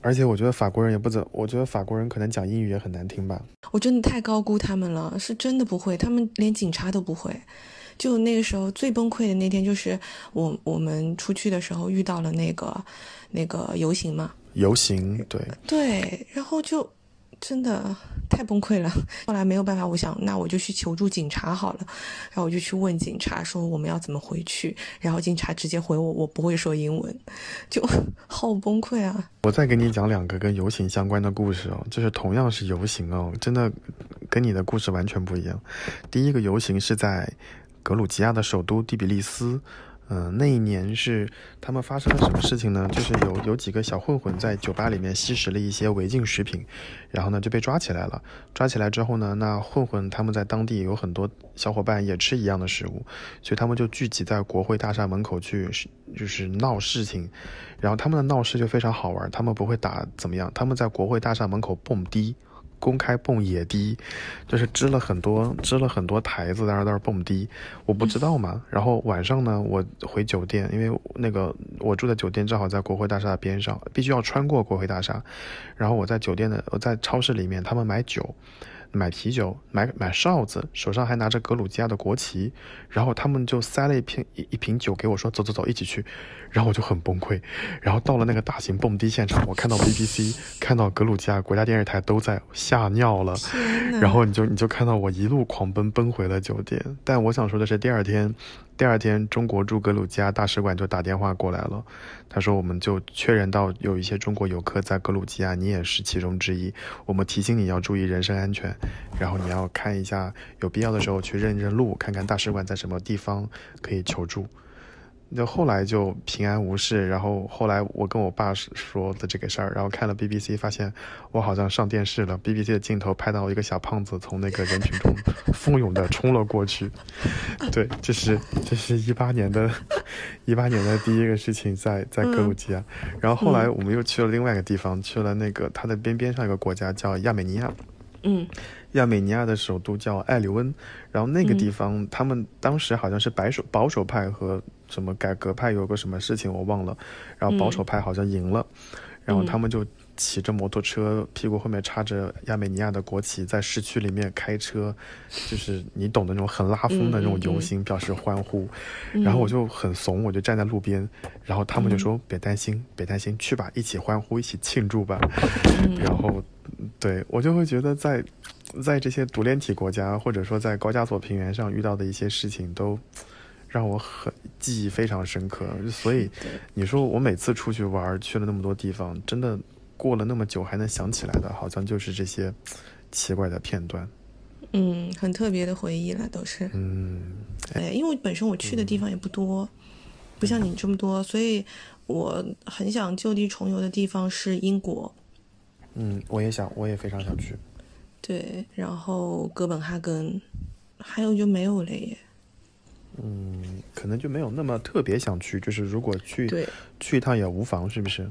而且我觉得法国人也不怎，我觉得法国人可能讲英语也很难听吧。我真的太高估他们了，是真的不会，他们连警察都不会。就那个时候最崩溃的那天，就是我我们出去的时候遇到了那个那个游行嘛，游行，对，对，然后就真的太崩溃了。后来没有办法，我想那我就去求助警察好了。然后我就去问警察说我们要怎么回去，然后警察直接回我我不会说英文，就 [LAUGHS] 好崩溃啊。我再给你讲两个跟游行相关的故事哦，就是同样是游行哦，真的跟你的故事完全不一样。第一个游行是在格鲁吉亚的首都第比利斯，嗯、那一年是他们发生了什么事情呢？就是有有几个小混混在酒吧里面吸食了一些违禁食品，然后呢就被抓起来了。抓起来之后呢，那混混他们在当地有很多小伙伴也吃一样的食物，所以他们就聚集在国会大厦门口去，就是闹事情。然后他们的闹事就非常好玩，他们不会打怎么样，他们在国会大厦门口蹦迪。公开蹦野迪，就是支了很多支了很多台子在那儿那儿蹦迪，我不知道嘛。然后晚上呢，我回酒店，因为那个我住的酒店正好在国会大厦边上，必须要穿过国会大厦。然后我在酒店的我在超市里面，他们买酒。买啤酒，买买哨子，手上还拿着格鲁吉亚的国旗，然后他们就塞了一瓶一一瓶酒给我说走走走一起去，然后我就很崩溃，然后到了那个大型蹦迪现场，我看到 BBC，看到格鲁吉亚国家电视台都在吓尿了，然后你就你就看到我一路狂奔奔回了酒店，但我想说的是第二天。第二天，中国驻格鲁吉亚大使馆就打电话过来了，他说我们就确认到有一些中国游客在格鲁吉亚，你也是其中之一。我们提醒你要注意人身安全，然后你要看一下，有必要的时候去认认路，看看大使馆在什么地方可以求助。就后来就平安无事，然后后来我跟我爸说的这个事儿，然后看了 BBC，发现我好像上电视了。BBC 的镜头拍到一个小胖子从那个人群中蜂拥的冲了过去。[LAUGHS] 对，这是这是一八年的，一八年的第一个事情在在格鲁吉亚。然后后来我们又去了另外一个地方，去了那个它的边边上一个国家叫亚美尼亚。嗯，亚美尼亚的首都叫艾里温，然后那个地方、他们当时好像是白手保守派和什么改革派有个什么事情我忘了，然后保守派好像赢了，然后他们就骑着摩托车，屁股后面插着亚美尼亚的国旗，在市区里面开车，就是你懂的那种很拉风的那种游行，表示欢呼。然后我就很怂，我就站在路边，然后他们就说：“别担心，别担心，去吧，一起欢呼，一起庆祝吧。”然后。对我就会觉得在，在这些独联体国家，或者说在高加索平原上遇到的一些事情，都让我很记忆非常深刻。所以你说我每次出去玩，去了那么多地方，真的过了那么久还能想起来的，好像就是这些奇怪的片段。嗯，很特别的回忆了，都是。嗯，哎，因为本身我去的地方也不多，不像你这么多，所以我很想就地重游的地方是英国。嗯，我也想，我也非常想去。对，然后哥本哈根，还有就没有了耶。嗯，可能就没有那么特别想去，就是如果去对去一趟也无妨，是不是？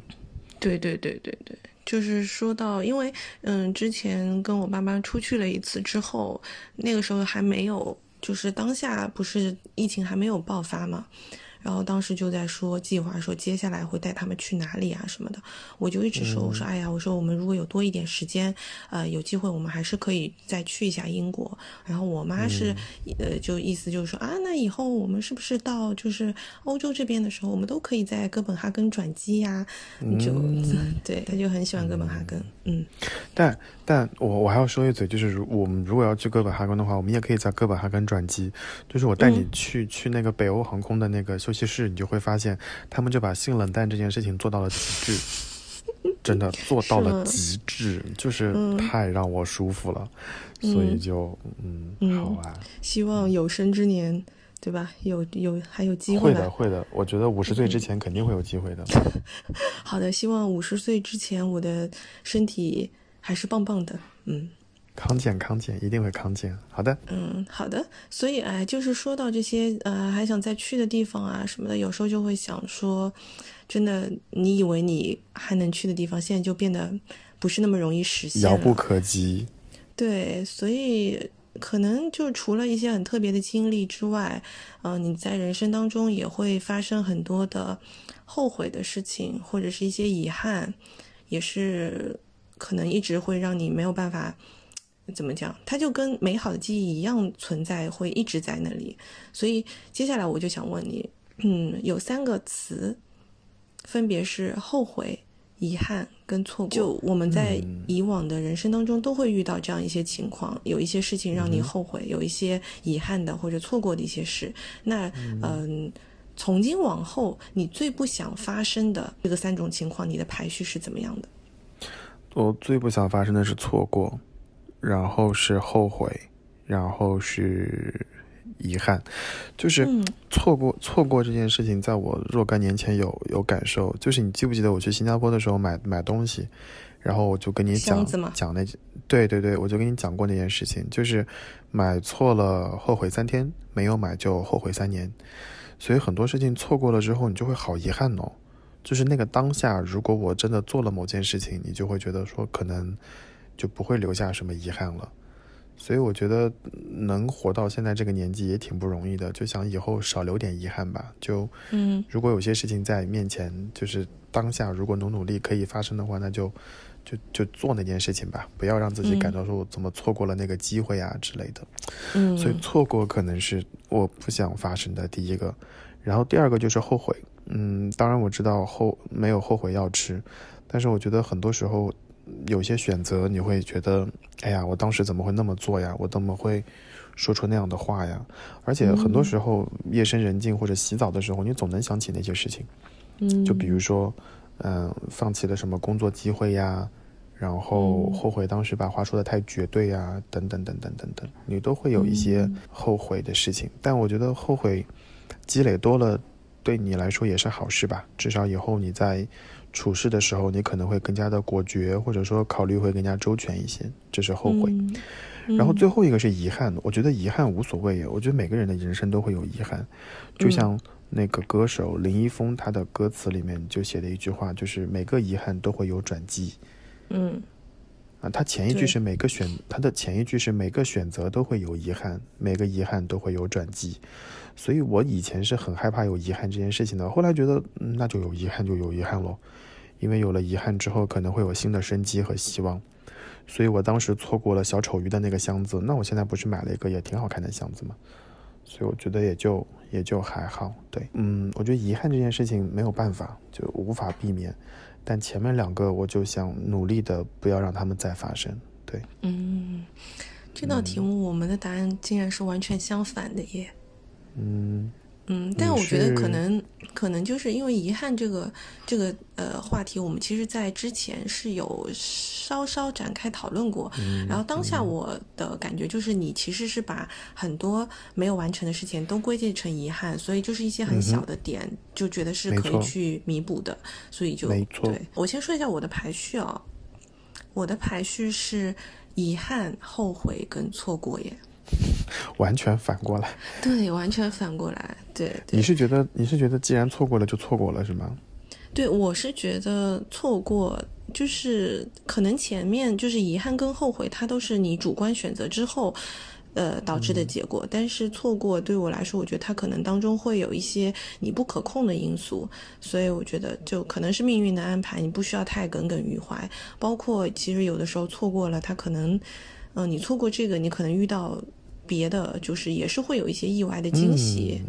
对对对对对，就是说到，因为嗯，之前跟我爸妈出去了一次之后，那个时候还没有，就是当下不是疫情还没有爆发嘛。然后当时就在说计划，说接下来会带他们去哪里啊什么的。我就一直说，我说哎呀，我说我们如果有多一点时间，呃，有机会我们还是可以再去一下英国。然后我妈是，呃，就意思就是说啊，那以后我们是不是到就是欧洲这边的时候，我们都可以在哥本哈根转机呀？就 [LAUGHS] 对，他就很喜欢哥本哈根。嗯，但但我我还要说一嘴，就是如我们如果要去哥本哈根的话，我们也可以在哥本哈根转机。就是我带你嗯。去、去那个北欧航空的那个休息室，你就会发现，他们就把性冷淡这件事情做到了极致，真的 [LAUGHS] 做到了极致，就是嗯。太让我舒服了，所以就嗯嗯好啊，希望有生之年，对吧？有有还有机会来的会的，我觉得五十岁之前肯定会有机会的。[LAUGHS] 好的，希望五十岁之前我的身体还是棒棒的。嗯康健康健，一定会康健。好的，嗯，好的。所以哎，就是说到这些呃还想再去的地方啊什么的，有时候就会想说，真的，你以为你还能去的地方，现在就变得不是那么容易实现。遥不可及。对，所以可能就除了一些很特别的经历之外，嗯、你在人生当中也会发生很多的后悔的事情，或者是一些遗憾，也是可能一直会让你没有办法。怎么讲？它就跟美好的记忆一样存在，会一直在那里。所以接下来我就想问你，嗯，有三个词，分别是后悔、遗憾跟错过。就我们在以往的人生当中都会遇到这样一些情况，有一些事情让你后悔，有一些遗憾的或者错过的一些事。那嗯、从今往后，你最不想发生的这个三种情况，你的排序是怎么样的？我最不想发生的是错过，然后是后悔，然后是遗憾，就是嗯错过、错过这件事情，在我若干年前有有感受。就是你记不记得我去新加坡的时候买买东西，然后我就跟你讲讲那，对对对，我就跟你讲过那件事情，就是买错了后悔三天，没有买就后悔三年。所以很多事情错过了之后，你就会好遗憾哦。就是那个当下，如果我真的做了某件事情，你就会觉得说可能就不会留下什么遗憾了。所以我觉得嗯能活到现在这个年纪也挺不容易的，就想以后少留点遗憾吧。就嗯如果有些事情在面前，就是当下如果努努力可以发生的话，那就就就做那件事情吧，不要让自己嗯感到说我怎么错过了那个机会啊之类的。嗯，所以错过可能是我不想发生的第一个，然后第二个就是后悔。嗯，当然我知道后没有后悔药吃，但是我觉得很多时候有些选择你会觉得，哎呀，我当时怎么会那么做呀？我怎么会说出那样的话呀？而且很多时候夜深人静或者洗澡的时候，你总能想起那些事情。嗯就比如说，嗯、放弃了什么工作机会呀，然后嗯后悔当时把话说的太绝对呀，等等等等等等，你都会有一些嗯后悔的事情。但我觉得后悔积累多了，对你来说也是好事吧。至少以后你在处事的时候，你可能会更加的果决，或者说考虑会更加周全一些。这是后悔。嗯然后最后一个是遗憾，我觉得遗憾无所谓，我觉得每个人的人生都会有遗憾，就像那个歌手林一峰他的歌词里面就写的一句话，就是每个遗憾都会有转机嗯啊。他前一句是每个选，他的前一句是每个选择都会有遗憾，每个遗憾都会有转机。所以我以前是很害怕有遗憾这件事情的，后来觉得、嗯、那就有遗憾就有遗憾咯，因为有了遗憾之后，可能会有新的生机和希望。所以我当时错过了小丑鱼的那个箱子，那我现在不是买了一个也挺好看的箱子吗？所以我觉得也就也就还好。对，嗯，我觉得遗憾这件事情没有办法，就无法避免。但前面两个，我就想努力的不要让他们再发生。对，嗯，这道题目我们的答案竟然是完全相反的耶。嗯，嗯，但我觉得可能可能就是因为遗憾这个这个呃话题，我们其实在之前是有稍稍展开讨论过。然后当下我的感觉就是，你其实是把很多没有完成的事情都归结成遗憾，所以就是一些很小的点，就觉得是可以去弥补的，所以就没错对我先说一下我的排序啊、我的排序是遗憾、后悔跟错过耶。[LAUGHS] 完全反过来。对，完全反过来。对，对你是觉得你是觉得既然错过了就错过了是吗？对，我是觉得错过就是可能前面就是遗憾跟后悔，它都是你主观选择之后。呃，导致的结果，但是错过对我来说，我觉得它可能当中会有一些你不可控的因素，所以我觉得就可能是命运的安排，你不需要太耿耿于怀。包括其实有的时候错过了，它可能，嗯、你错过这个，你可能遇到别的，就是也是会有一些意外的惊喜。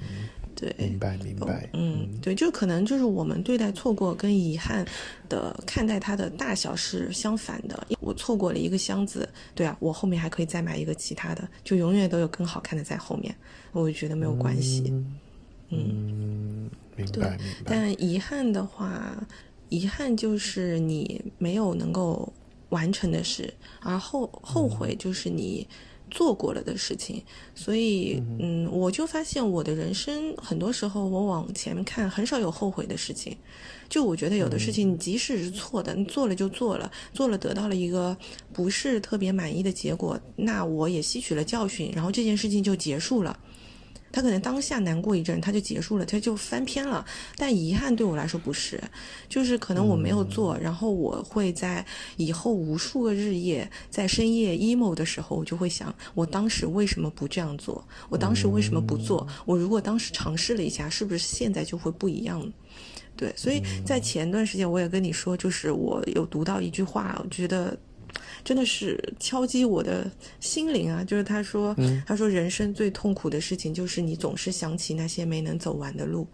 对，明白明白。嗯，对，就可能就是我们对待错过跟遗憾的看待它的大小是相反的。我错过了一个箱子，对啊，我后面还可以再买一个其他的，就永远都有更好看的在后面，我就觉得没有关系。嗯，明对白明白。但遗憾的话，遗憾就是你没有能够完成的事，而后后悔就是你做过了的事情。所以，嗯，我就发现我的人生很多时候，我往前看，很少有后悔的事情。就我觉得有的事情，你即使是错的，你做了就做了，做了得到了一个不是特别满意的结果，那我也吸取了教训，然后这件事情就结束了。他可能当下难过一阵，他就结束了，他就翻篇了。但遗憾对我来说不是，就是可能我没有做，然后我会在以后无数个日夜，在深夜 emo 的时候，我就会想，我当时为什么不这样做？我当时为什么不做？我如果当时尝试了一下，是不是现在就会不一样？对，所以在前段时间我也跟你说，就是我有读到一句话，我觉得。真的是敲击我的心灵啊！就是他说，他说人生最痛苦的事情就是你总是想起那些没能走完的路，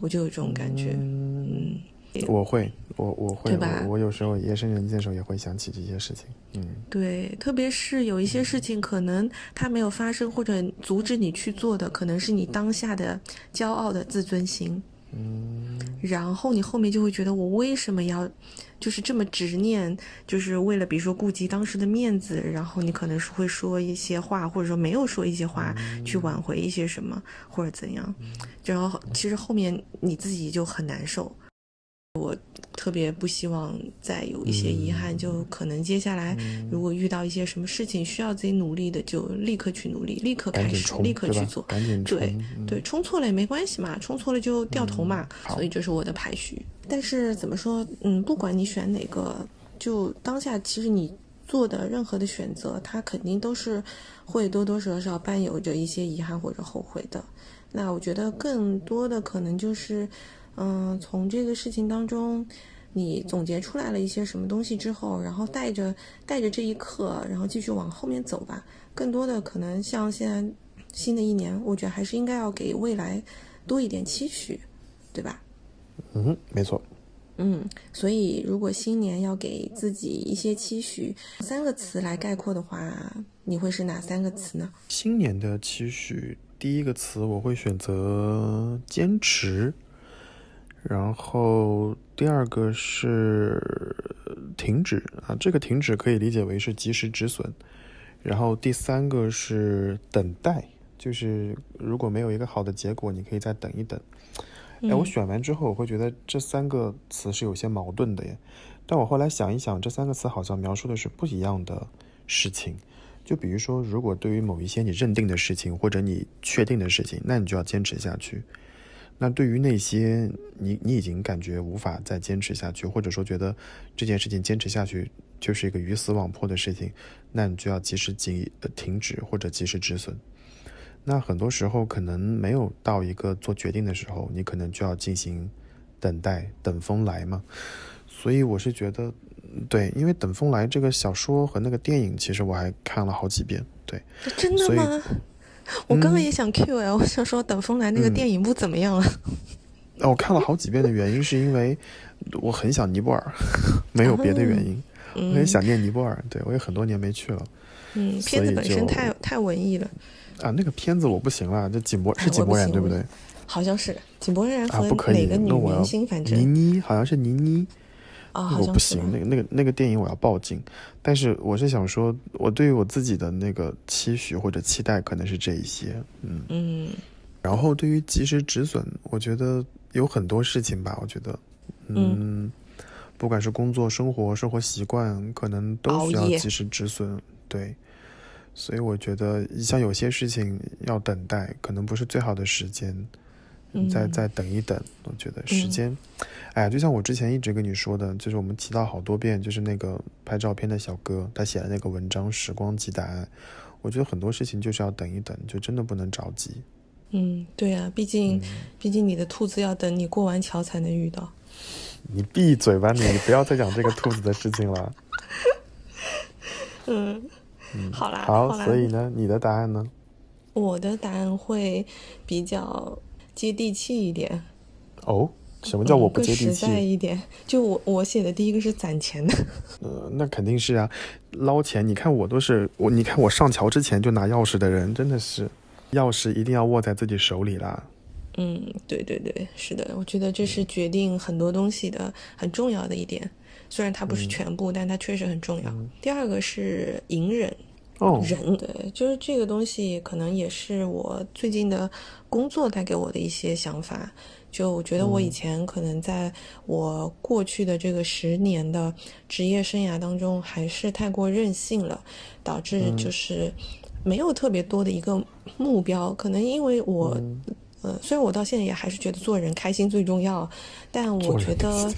我就有这种感觉。嗯，我会，我我会，对吧我我有时候夜深人静的时候也会想起这些事情。嗯，对，特别是有一些事情，可能它没有发生，或者阻止你去做的，可能是你当下的骄傲的自尊心。嗯，然后你后面就会觉得，我为什么要就是这么执念，就是为了比如说顾及当时的面子，然后你可能是会说一些话，或者说没有说一些话去挽回一些什么，或者怎样，然后其实后面你自己就很难受。我特别不希望再有一些遗憾，就可能接下来如果遇到一些什么事情需要自己努力的，就立刻去努力，立刻开始，立刻去做。赶紧冲。对嗯对，冲错了也没关系嘛，冲错了就掉头嘛，好所以这是我的排序。但是怎么说，嗯，不管你选哪个，就当下其实你做的任何的选择，它肯定都是会多多少少伴有着一些遗憾或者后悔的。那我觉得更多的可能就是，嗯、从这个事情当中。你总结出来了一些什么东西之后，然后带着带着这一刻，然后继续往后面走吧。更多的可能像现在新的一年，我觉得还是应该要给未来多一点期许，对吧？嗯，没错。嗯，所以如果新年要给自己一些期许，三个词来概括的话，你会是哪三个词呢？新年的期许，第一个词我会选择坚持，然后第二个是停止啊，这个停止可以理解为是及时止损，然后第三个是等待，就是如果没有一个好的结果，你可以再等一等。哎，我选完之后，我会觉得这三个词是有些矛盾的耶。但我后来想一想，这三个词好像描述的是不一样的事情。就比如说，如果对于某一些你认定的事情，或者你确定的事情，那你就要坚持下去。那对于那些你你已经感觉无法再坚持下去，或者说觉得这件事情坚持下去就是一个鱼死网破的事情，那你就要及时停呃停止或者及时止损。那很多时候可能没有到一个做决定的时候，你可能就要进行等待，等风来嘛。所以我是觉得，嗯对，因为《等风来》这个小说和那个电影，其实我还看了好几遍。对，所以真的吗？我刚刚也想 Q 哎，我想说《等风来》那个嗯电影不怎么样了。那我看了好几遍的原因是因为我很想尼泊尔，没有别的原因。我很嗯想念尼泊尔，对我也很多年没去了嗯，片子本身太太文艺了，啊。那个片子我不行了，这井柏是井柏然对不对？好像是井柏然啊，和哪个，女明星，反正倪正妮好像是倪妮。我不行，那个那个那个电影我要报警。但是我是想说，我对于我自己的那个期许或者期待可能是这一些，嗯。嗯然后对于及时止损，我觉得有很多事情吧，我觉得，嗯，不管是工作、生活、生活习惯，可能都需要及时止损。对，所以我觉得像有些事情要等待，可能不是最好的时间。嗯再再等一等，我觉得时间，哎呀，就像我之前一直跟你说的，就是我们提到好多遍，就是那个拍照片的小哥，他写的那个文章《时光即答案》，我觉得很多事情就是要等一等，就真的不能着急。嗯，对啊，毕竟嗯毕竟你的兔子要等你过完桥才能遇到。你闭嘴吧你！你不要再讲这个兔子的事情了。[LAUGHS] 嗯，好啦，好，啦，所以呢，你的答案呢？我的答案会比较接地气一点。哦，什么叫我不接地嗯实在？一点。就我我写的第一个是攒钱的，[LAUGHS] 呃，那肯定是啊，捞钱。你看我都是我，你看我上桥之前就拿钥匙的人，真的是，钥匙一定要握在自己手里啦。嗯，对对对，是的，我觉得这是决定很多东西的很重要的一点。虽然它不是全部，但它确实很重要。第二个是隐忍，哦，人，对，就是这个东西，可能也是我最近的工作带给我的一些想法。就我觉得我以前可能在我过去的这个十年的职业生涯当中，还是太过任性了，导致就是没有特别多的一个目标。可能因为我，呃，虽然我到现在也还是觉得做人开心最重要，但我觉得，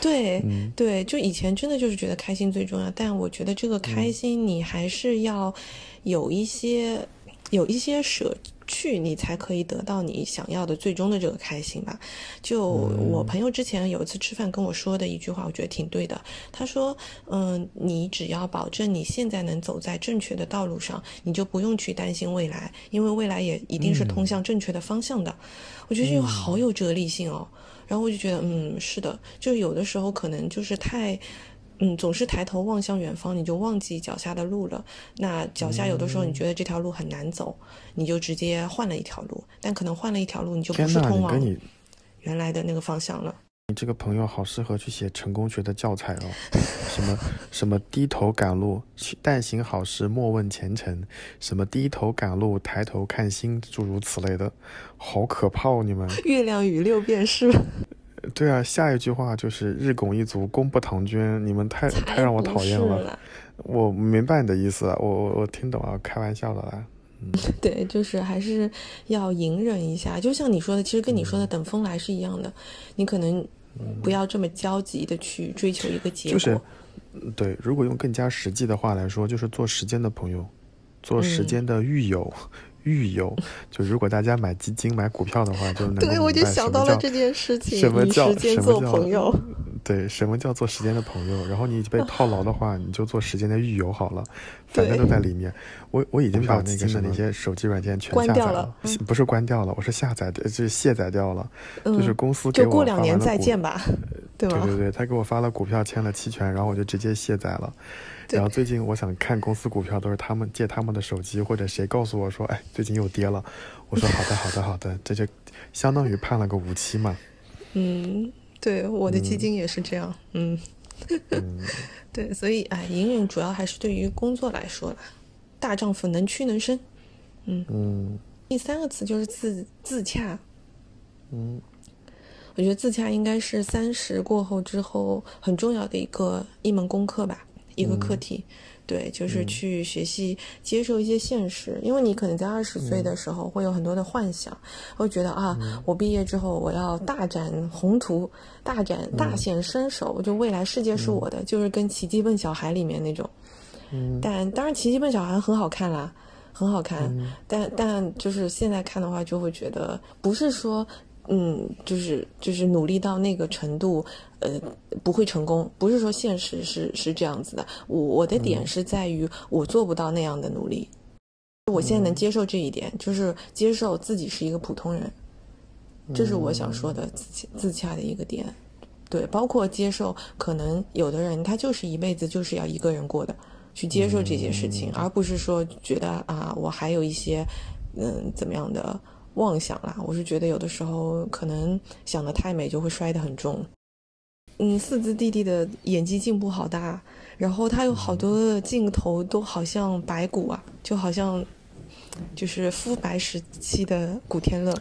对、嗯对，就以前真的就是觉得开心最重要，但我觉得这个开心你还是要有一些、有一些舍去，你才可以得到你想要的最终的这个开心吧。就我朋友之前有一次吃饭跟我说的一句话，我觉得挺对的。他说：“嗯，你只要保证你现在能走在正确的道路上，你就不用去担心未来，因为未来也一定是通向正确的方向的。我觉得这个好有哲理性哦。然后我就觉得，嗯，是的，就有的时候可能就是太。嗯，总是抬头望向远方，你就忘记脚下的路了。那脚下有的时候你觉得这条路很难走，你就直接换了一条路，但可能换了一条路，你就不，是通往原来的那个方向了。你这个朋友好适合去写成功学的教材哦，什么什么低头赶路，但行好事，莫问前程，什么低头赶路，抬头看星，诸如此类的，好可怕哦！你们。[LAUGHS] 月亮与六便士，对啊，下一句话就是日拱一卒，功不唐捐，你们太太让我讨厌了。我明白你的意思啊，我我我听懂了，开玩笑的啦。[LAUGHS] 对，就是还是要隐忍一下。就像你说的，其实跟你说的等风来是一样的，你可能不要这么焦急的去追求一个结果。就是，嗯对，如果用更加实际的话来说，就是做时间的朋友，做时间的狱友。狱友，就如果大家买基金、买股票的话，就对，我就明白什么叫想到了这件事情，什么叫时间做什么叫朋友。对，什么叫做时间的朋友？然后你被套牢的话，你就做时间的狱友好了，反正都在里面。我我已经把那个什么那些手机软件全关掉下载了嗯不是关掉了，我是下载的，就是卸载掉了。嗯就是公司给就过我发两年再见吧，[LAUGHS] 对吧？对对对，他给我发了股票，签了期权，然后我就直接卸载了。然后最近我想看公司股票，都是他们借他们的手机，或者谁告诉我说，哎，最近又跌了。我说好的好的好的，这就相当于判了个无期嘛。嗯，对，我的基金也是这样，嗯，[LAUGHS] 对，所以哎，隐忍主要还是对于工作来说啦，大丈夫能屈能伸。嗯嗯第三个词就是自自洽，嗯我觉得自洽应该是三十过后之后很重要的一个一门功课吧，一个课题。对，就是去学习接受一些现实，因为你可能在二十岁的时候会有很多的幻想，会觉得啊，我毕业之后我要大展宏图，大展大显身手，就未来世界是我的，就是跟《奇迹笨小孩》里面那种。但当然，《奇迹笨小孩》很好看啦，很好看。但但就是现在看的话，就会觉得不是说，嗯，就是就是努力到那个程度，呃，不会成功。不是说现实是是这样子的。我我的点是在于我做不到那样的努力。我现在能接受这一点，就是接受自己是一个普通人，这是我想说的自洽自洽的一个点。对，包括接受，可能有的人他就是一辈子就是要一个人过的，去接受这些事情，而不是说觉得啊，我还有一些嗯怎么样的妄想啦。我是觉得有的时候可能想的太美，就会摔得很重。嗯，四字弟弟的演技进步好大，然后他有好多的镜头都好像白骨啊，就好像就是肤白时期的古天乐，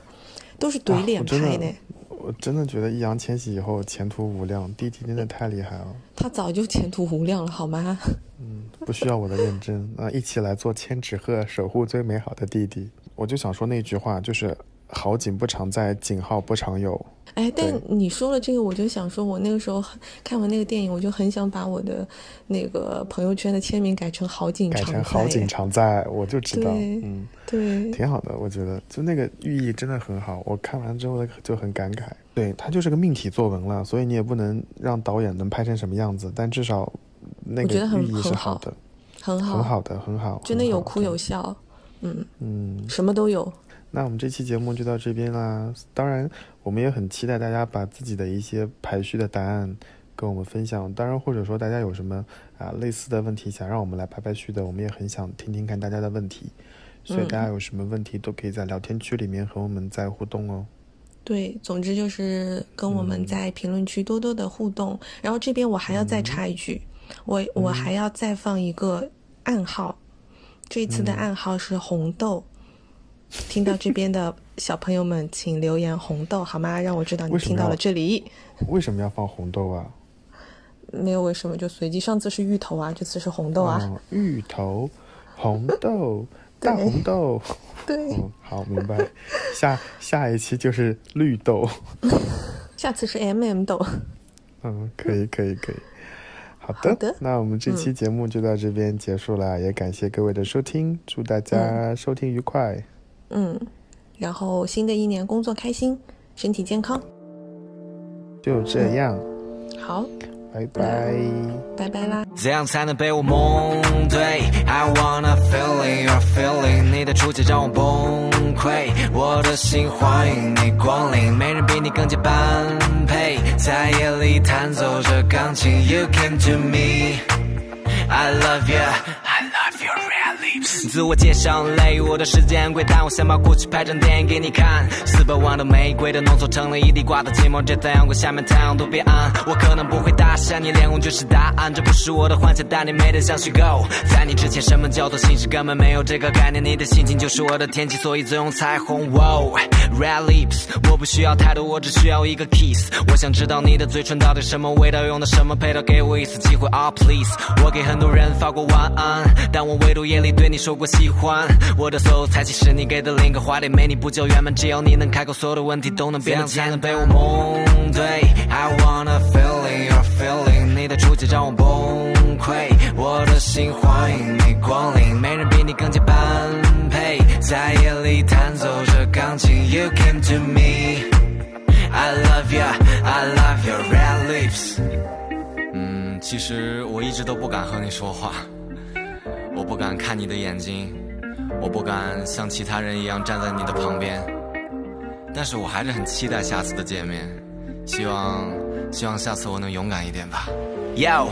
都是怼脸拍呢。我真的觉得易烊千玺以后前途无量，弟弟真的太厉害了。他早就前途无量了，好吗？嗯不需要我的认真啊！一起来做千纸鹤，守护最美好的弟弟。我就想说那句话，就是好景不常在，景好不常有。哎，但你说了这个，我就想说，我那个时候看完那个电影，我就很想把我的那个朋友圈的签名改成“好景改常在”。成好景常在，我就知道，嗯，对，挺好的，我觉得就那个寓意真的很好。我看完之后就很感慨，对，它就是个命题作文了，所以你也不能让导演能拍成什么样子，但至少那个寓意是很好的，很好，很好的，很好，真的有哭有笑，嗯，嗯，什么都有。那我们这期节目就到这边啦。当然，我们也很期待大家把自己的一些排序的答案跟我们分享。当然，或者说大家有什么啊类似的问题想让我们来排排序的，我们也很想听听看大家的问题。所以大家有什么问题都可以在聊天区里面和我们再互动哦。对，总之就是跟我们在评论区多多的互动。然后这边我还要再插一句，我我还要再放一个暗号，这一次的暗号是红豆。听到这边的小朋友们，请留言红豆好吗？让我知道你听到了这里。为什么要放红豆啊？没有为什么，就随机。上次是芋头啊，这次是红豆啊。芋头，红豆。[LAUGHS] 大红豆，[LAUGHS] 对，嗯，好，明白。下下一期就是绿豆，[LAUGHS] 下次是 M M 豆。嗯，可以，可以，可以。好的，好的。那我们这期节目就到这边结束了，也感谢各位的收听，祝大家收听愉快。嗯，然后新的一年工作开心，身体健康。就这样。好。拜拜，拜拜啦。怎样才能被我蒙对？I wanna feeling your feeling，你的出击让我崩溃，我的心欢迎你光临，没人比你更加般配，在夜里弹奏着钢琴。You came to me，I love you。自我介绍累，我的时间贵，但我想把过去拍成电影给你看。四百万的玫瑰都浓缩成了一地瓜的寂寞，这太阳光下面太阳都变暗。我可能不会搭讪你，脸红就是答案。这不是我的幻想，但你美得像虚构。在你之前，什么叫做心事根本没有这个概念。你的心情就是我的天气，所以总用彩虹。Wow, red lips，我不需要太多，我只需要一个 kiss。我想知道你的嘴唇到底什么味道，用的什么配套，给我一次机会啊，please。我给很多人发过晚安，但我唯独夜里。对你说过喜欢，我的所有才气是你给的另一个花点，没你不就圆满？只要你能开口，所有的问题都能变得简单。被我蒙对，I wanna feeling your feeling，你的出现让我崩溃，我的心欢迎你光临，没人比你更加般配，在夜里弹奏着钢琴，You came to me，I love you，I love your red lips。嗯，其实我一直都不敢和你说话。我不敢看你的眼睛，我不敢像其他人一样站在你的旁边，但是我还是很期待下次的见面，希望，希望下次我能勇敢一点吧。Yo。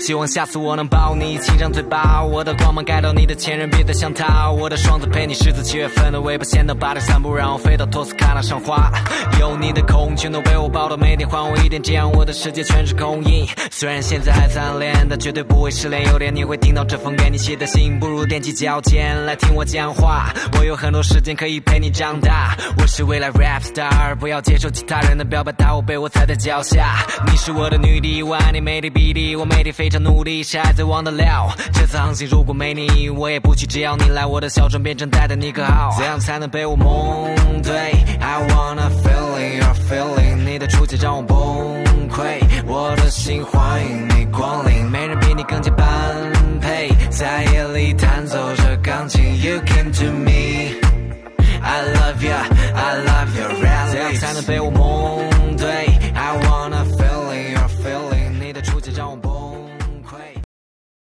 希望下次我能抱你，亲上嘴巴，我的光芒盖到你的前任，别再想他。我的双子陪你狮子七月份的尾巴，先到巴黎散步，让我飞到托斯卡纳赏花。有你的空全都被我抱到，每天还我一点，这样我的世界全是空音。虽然现在还在暗恋，但绝对不会失联。有天你会听到这封给你写的信，不如踮起脚尖来听我讲话。我有很多时间可以陪你长大。我是未来 rap star，不要接受其他人的表白，大我被我踩在脚下。你是我的女帝，我爱你美丽比例，我美丽。飞常努力，是还在忘得了。这次航行如果没你，我也不去。只要你来，我的小船变成泰坦尼克号。怎样才能被我蒙对？I wanna feeling your feeling，你的出现让我崩溃，我的心欢迎你光临，没人比你更加般配，在夜里弹奏着钢琴。You came to me，I love you，I love your rally。怎样才能被我蒙？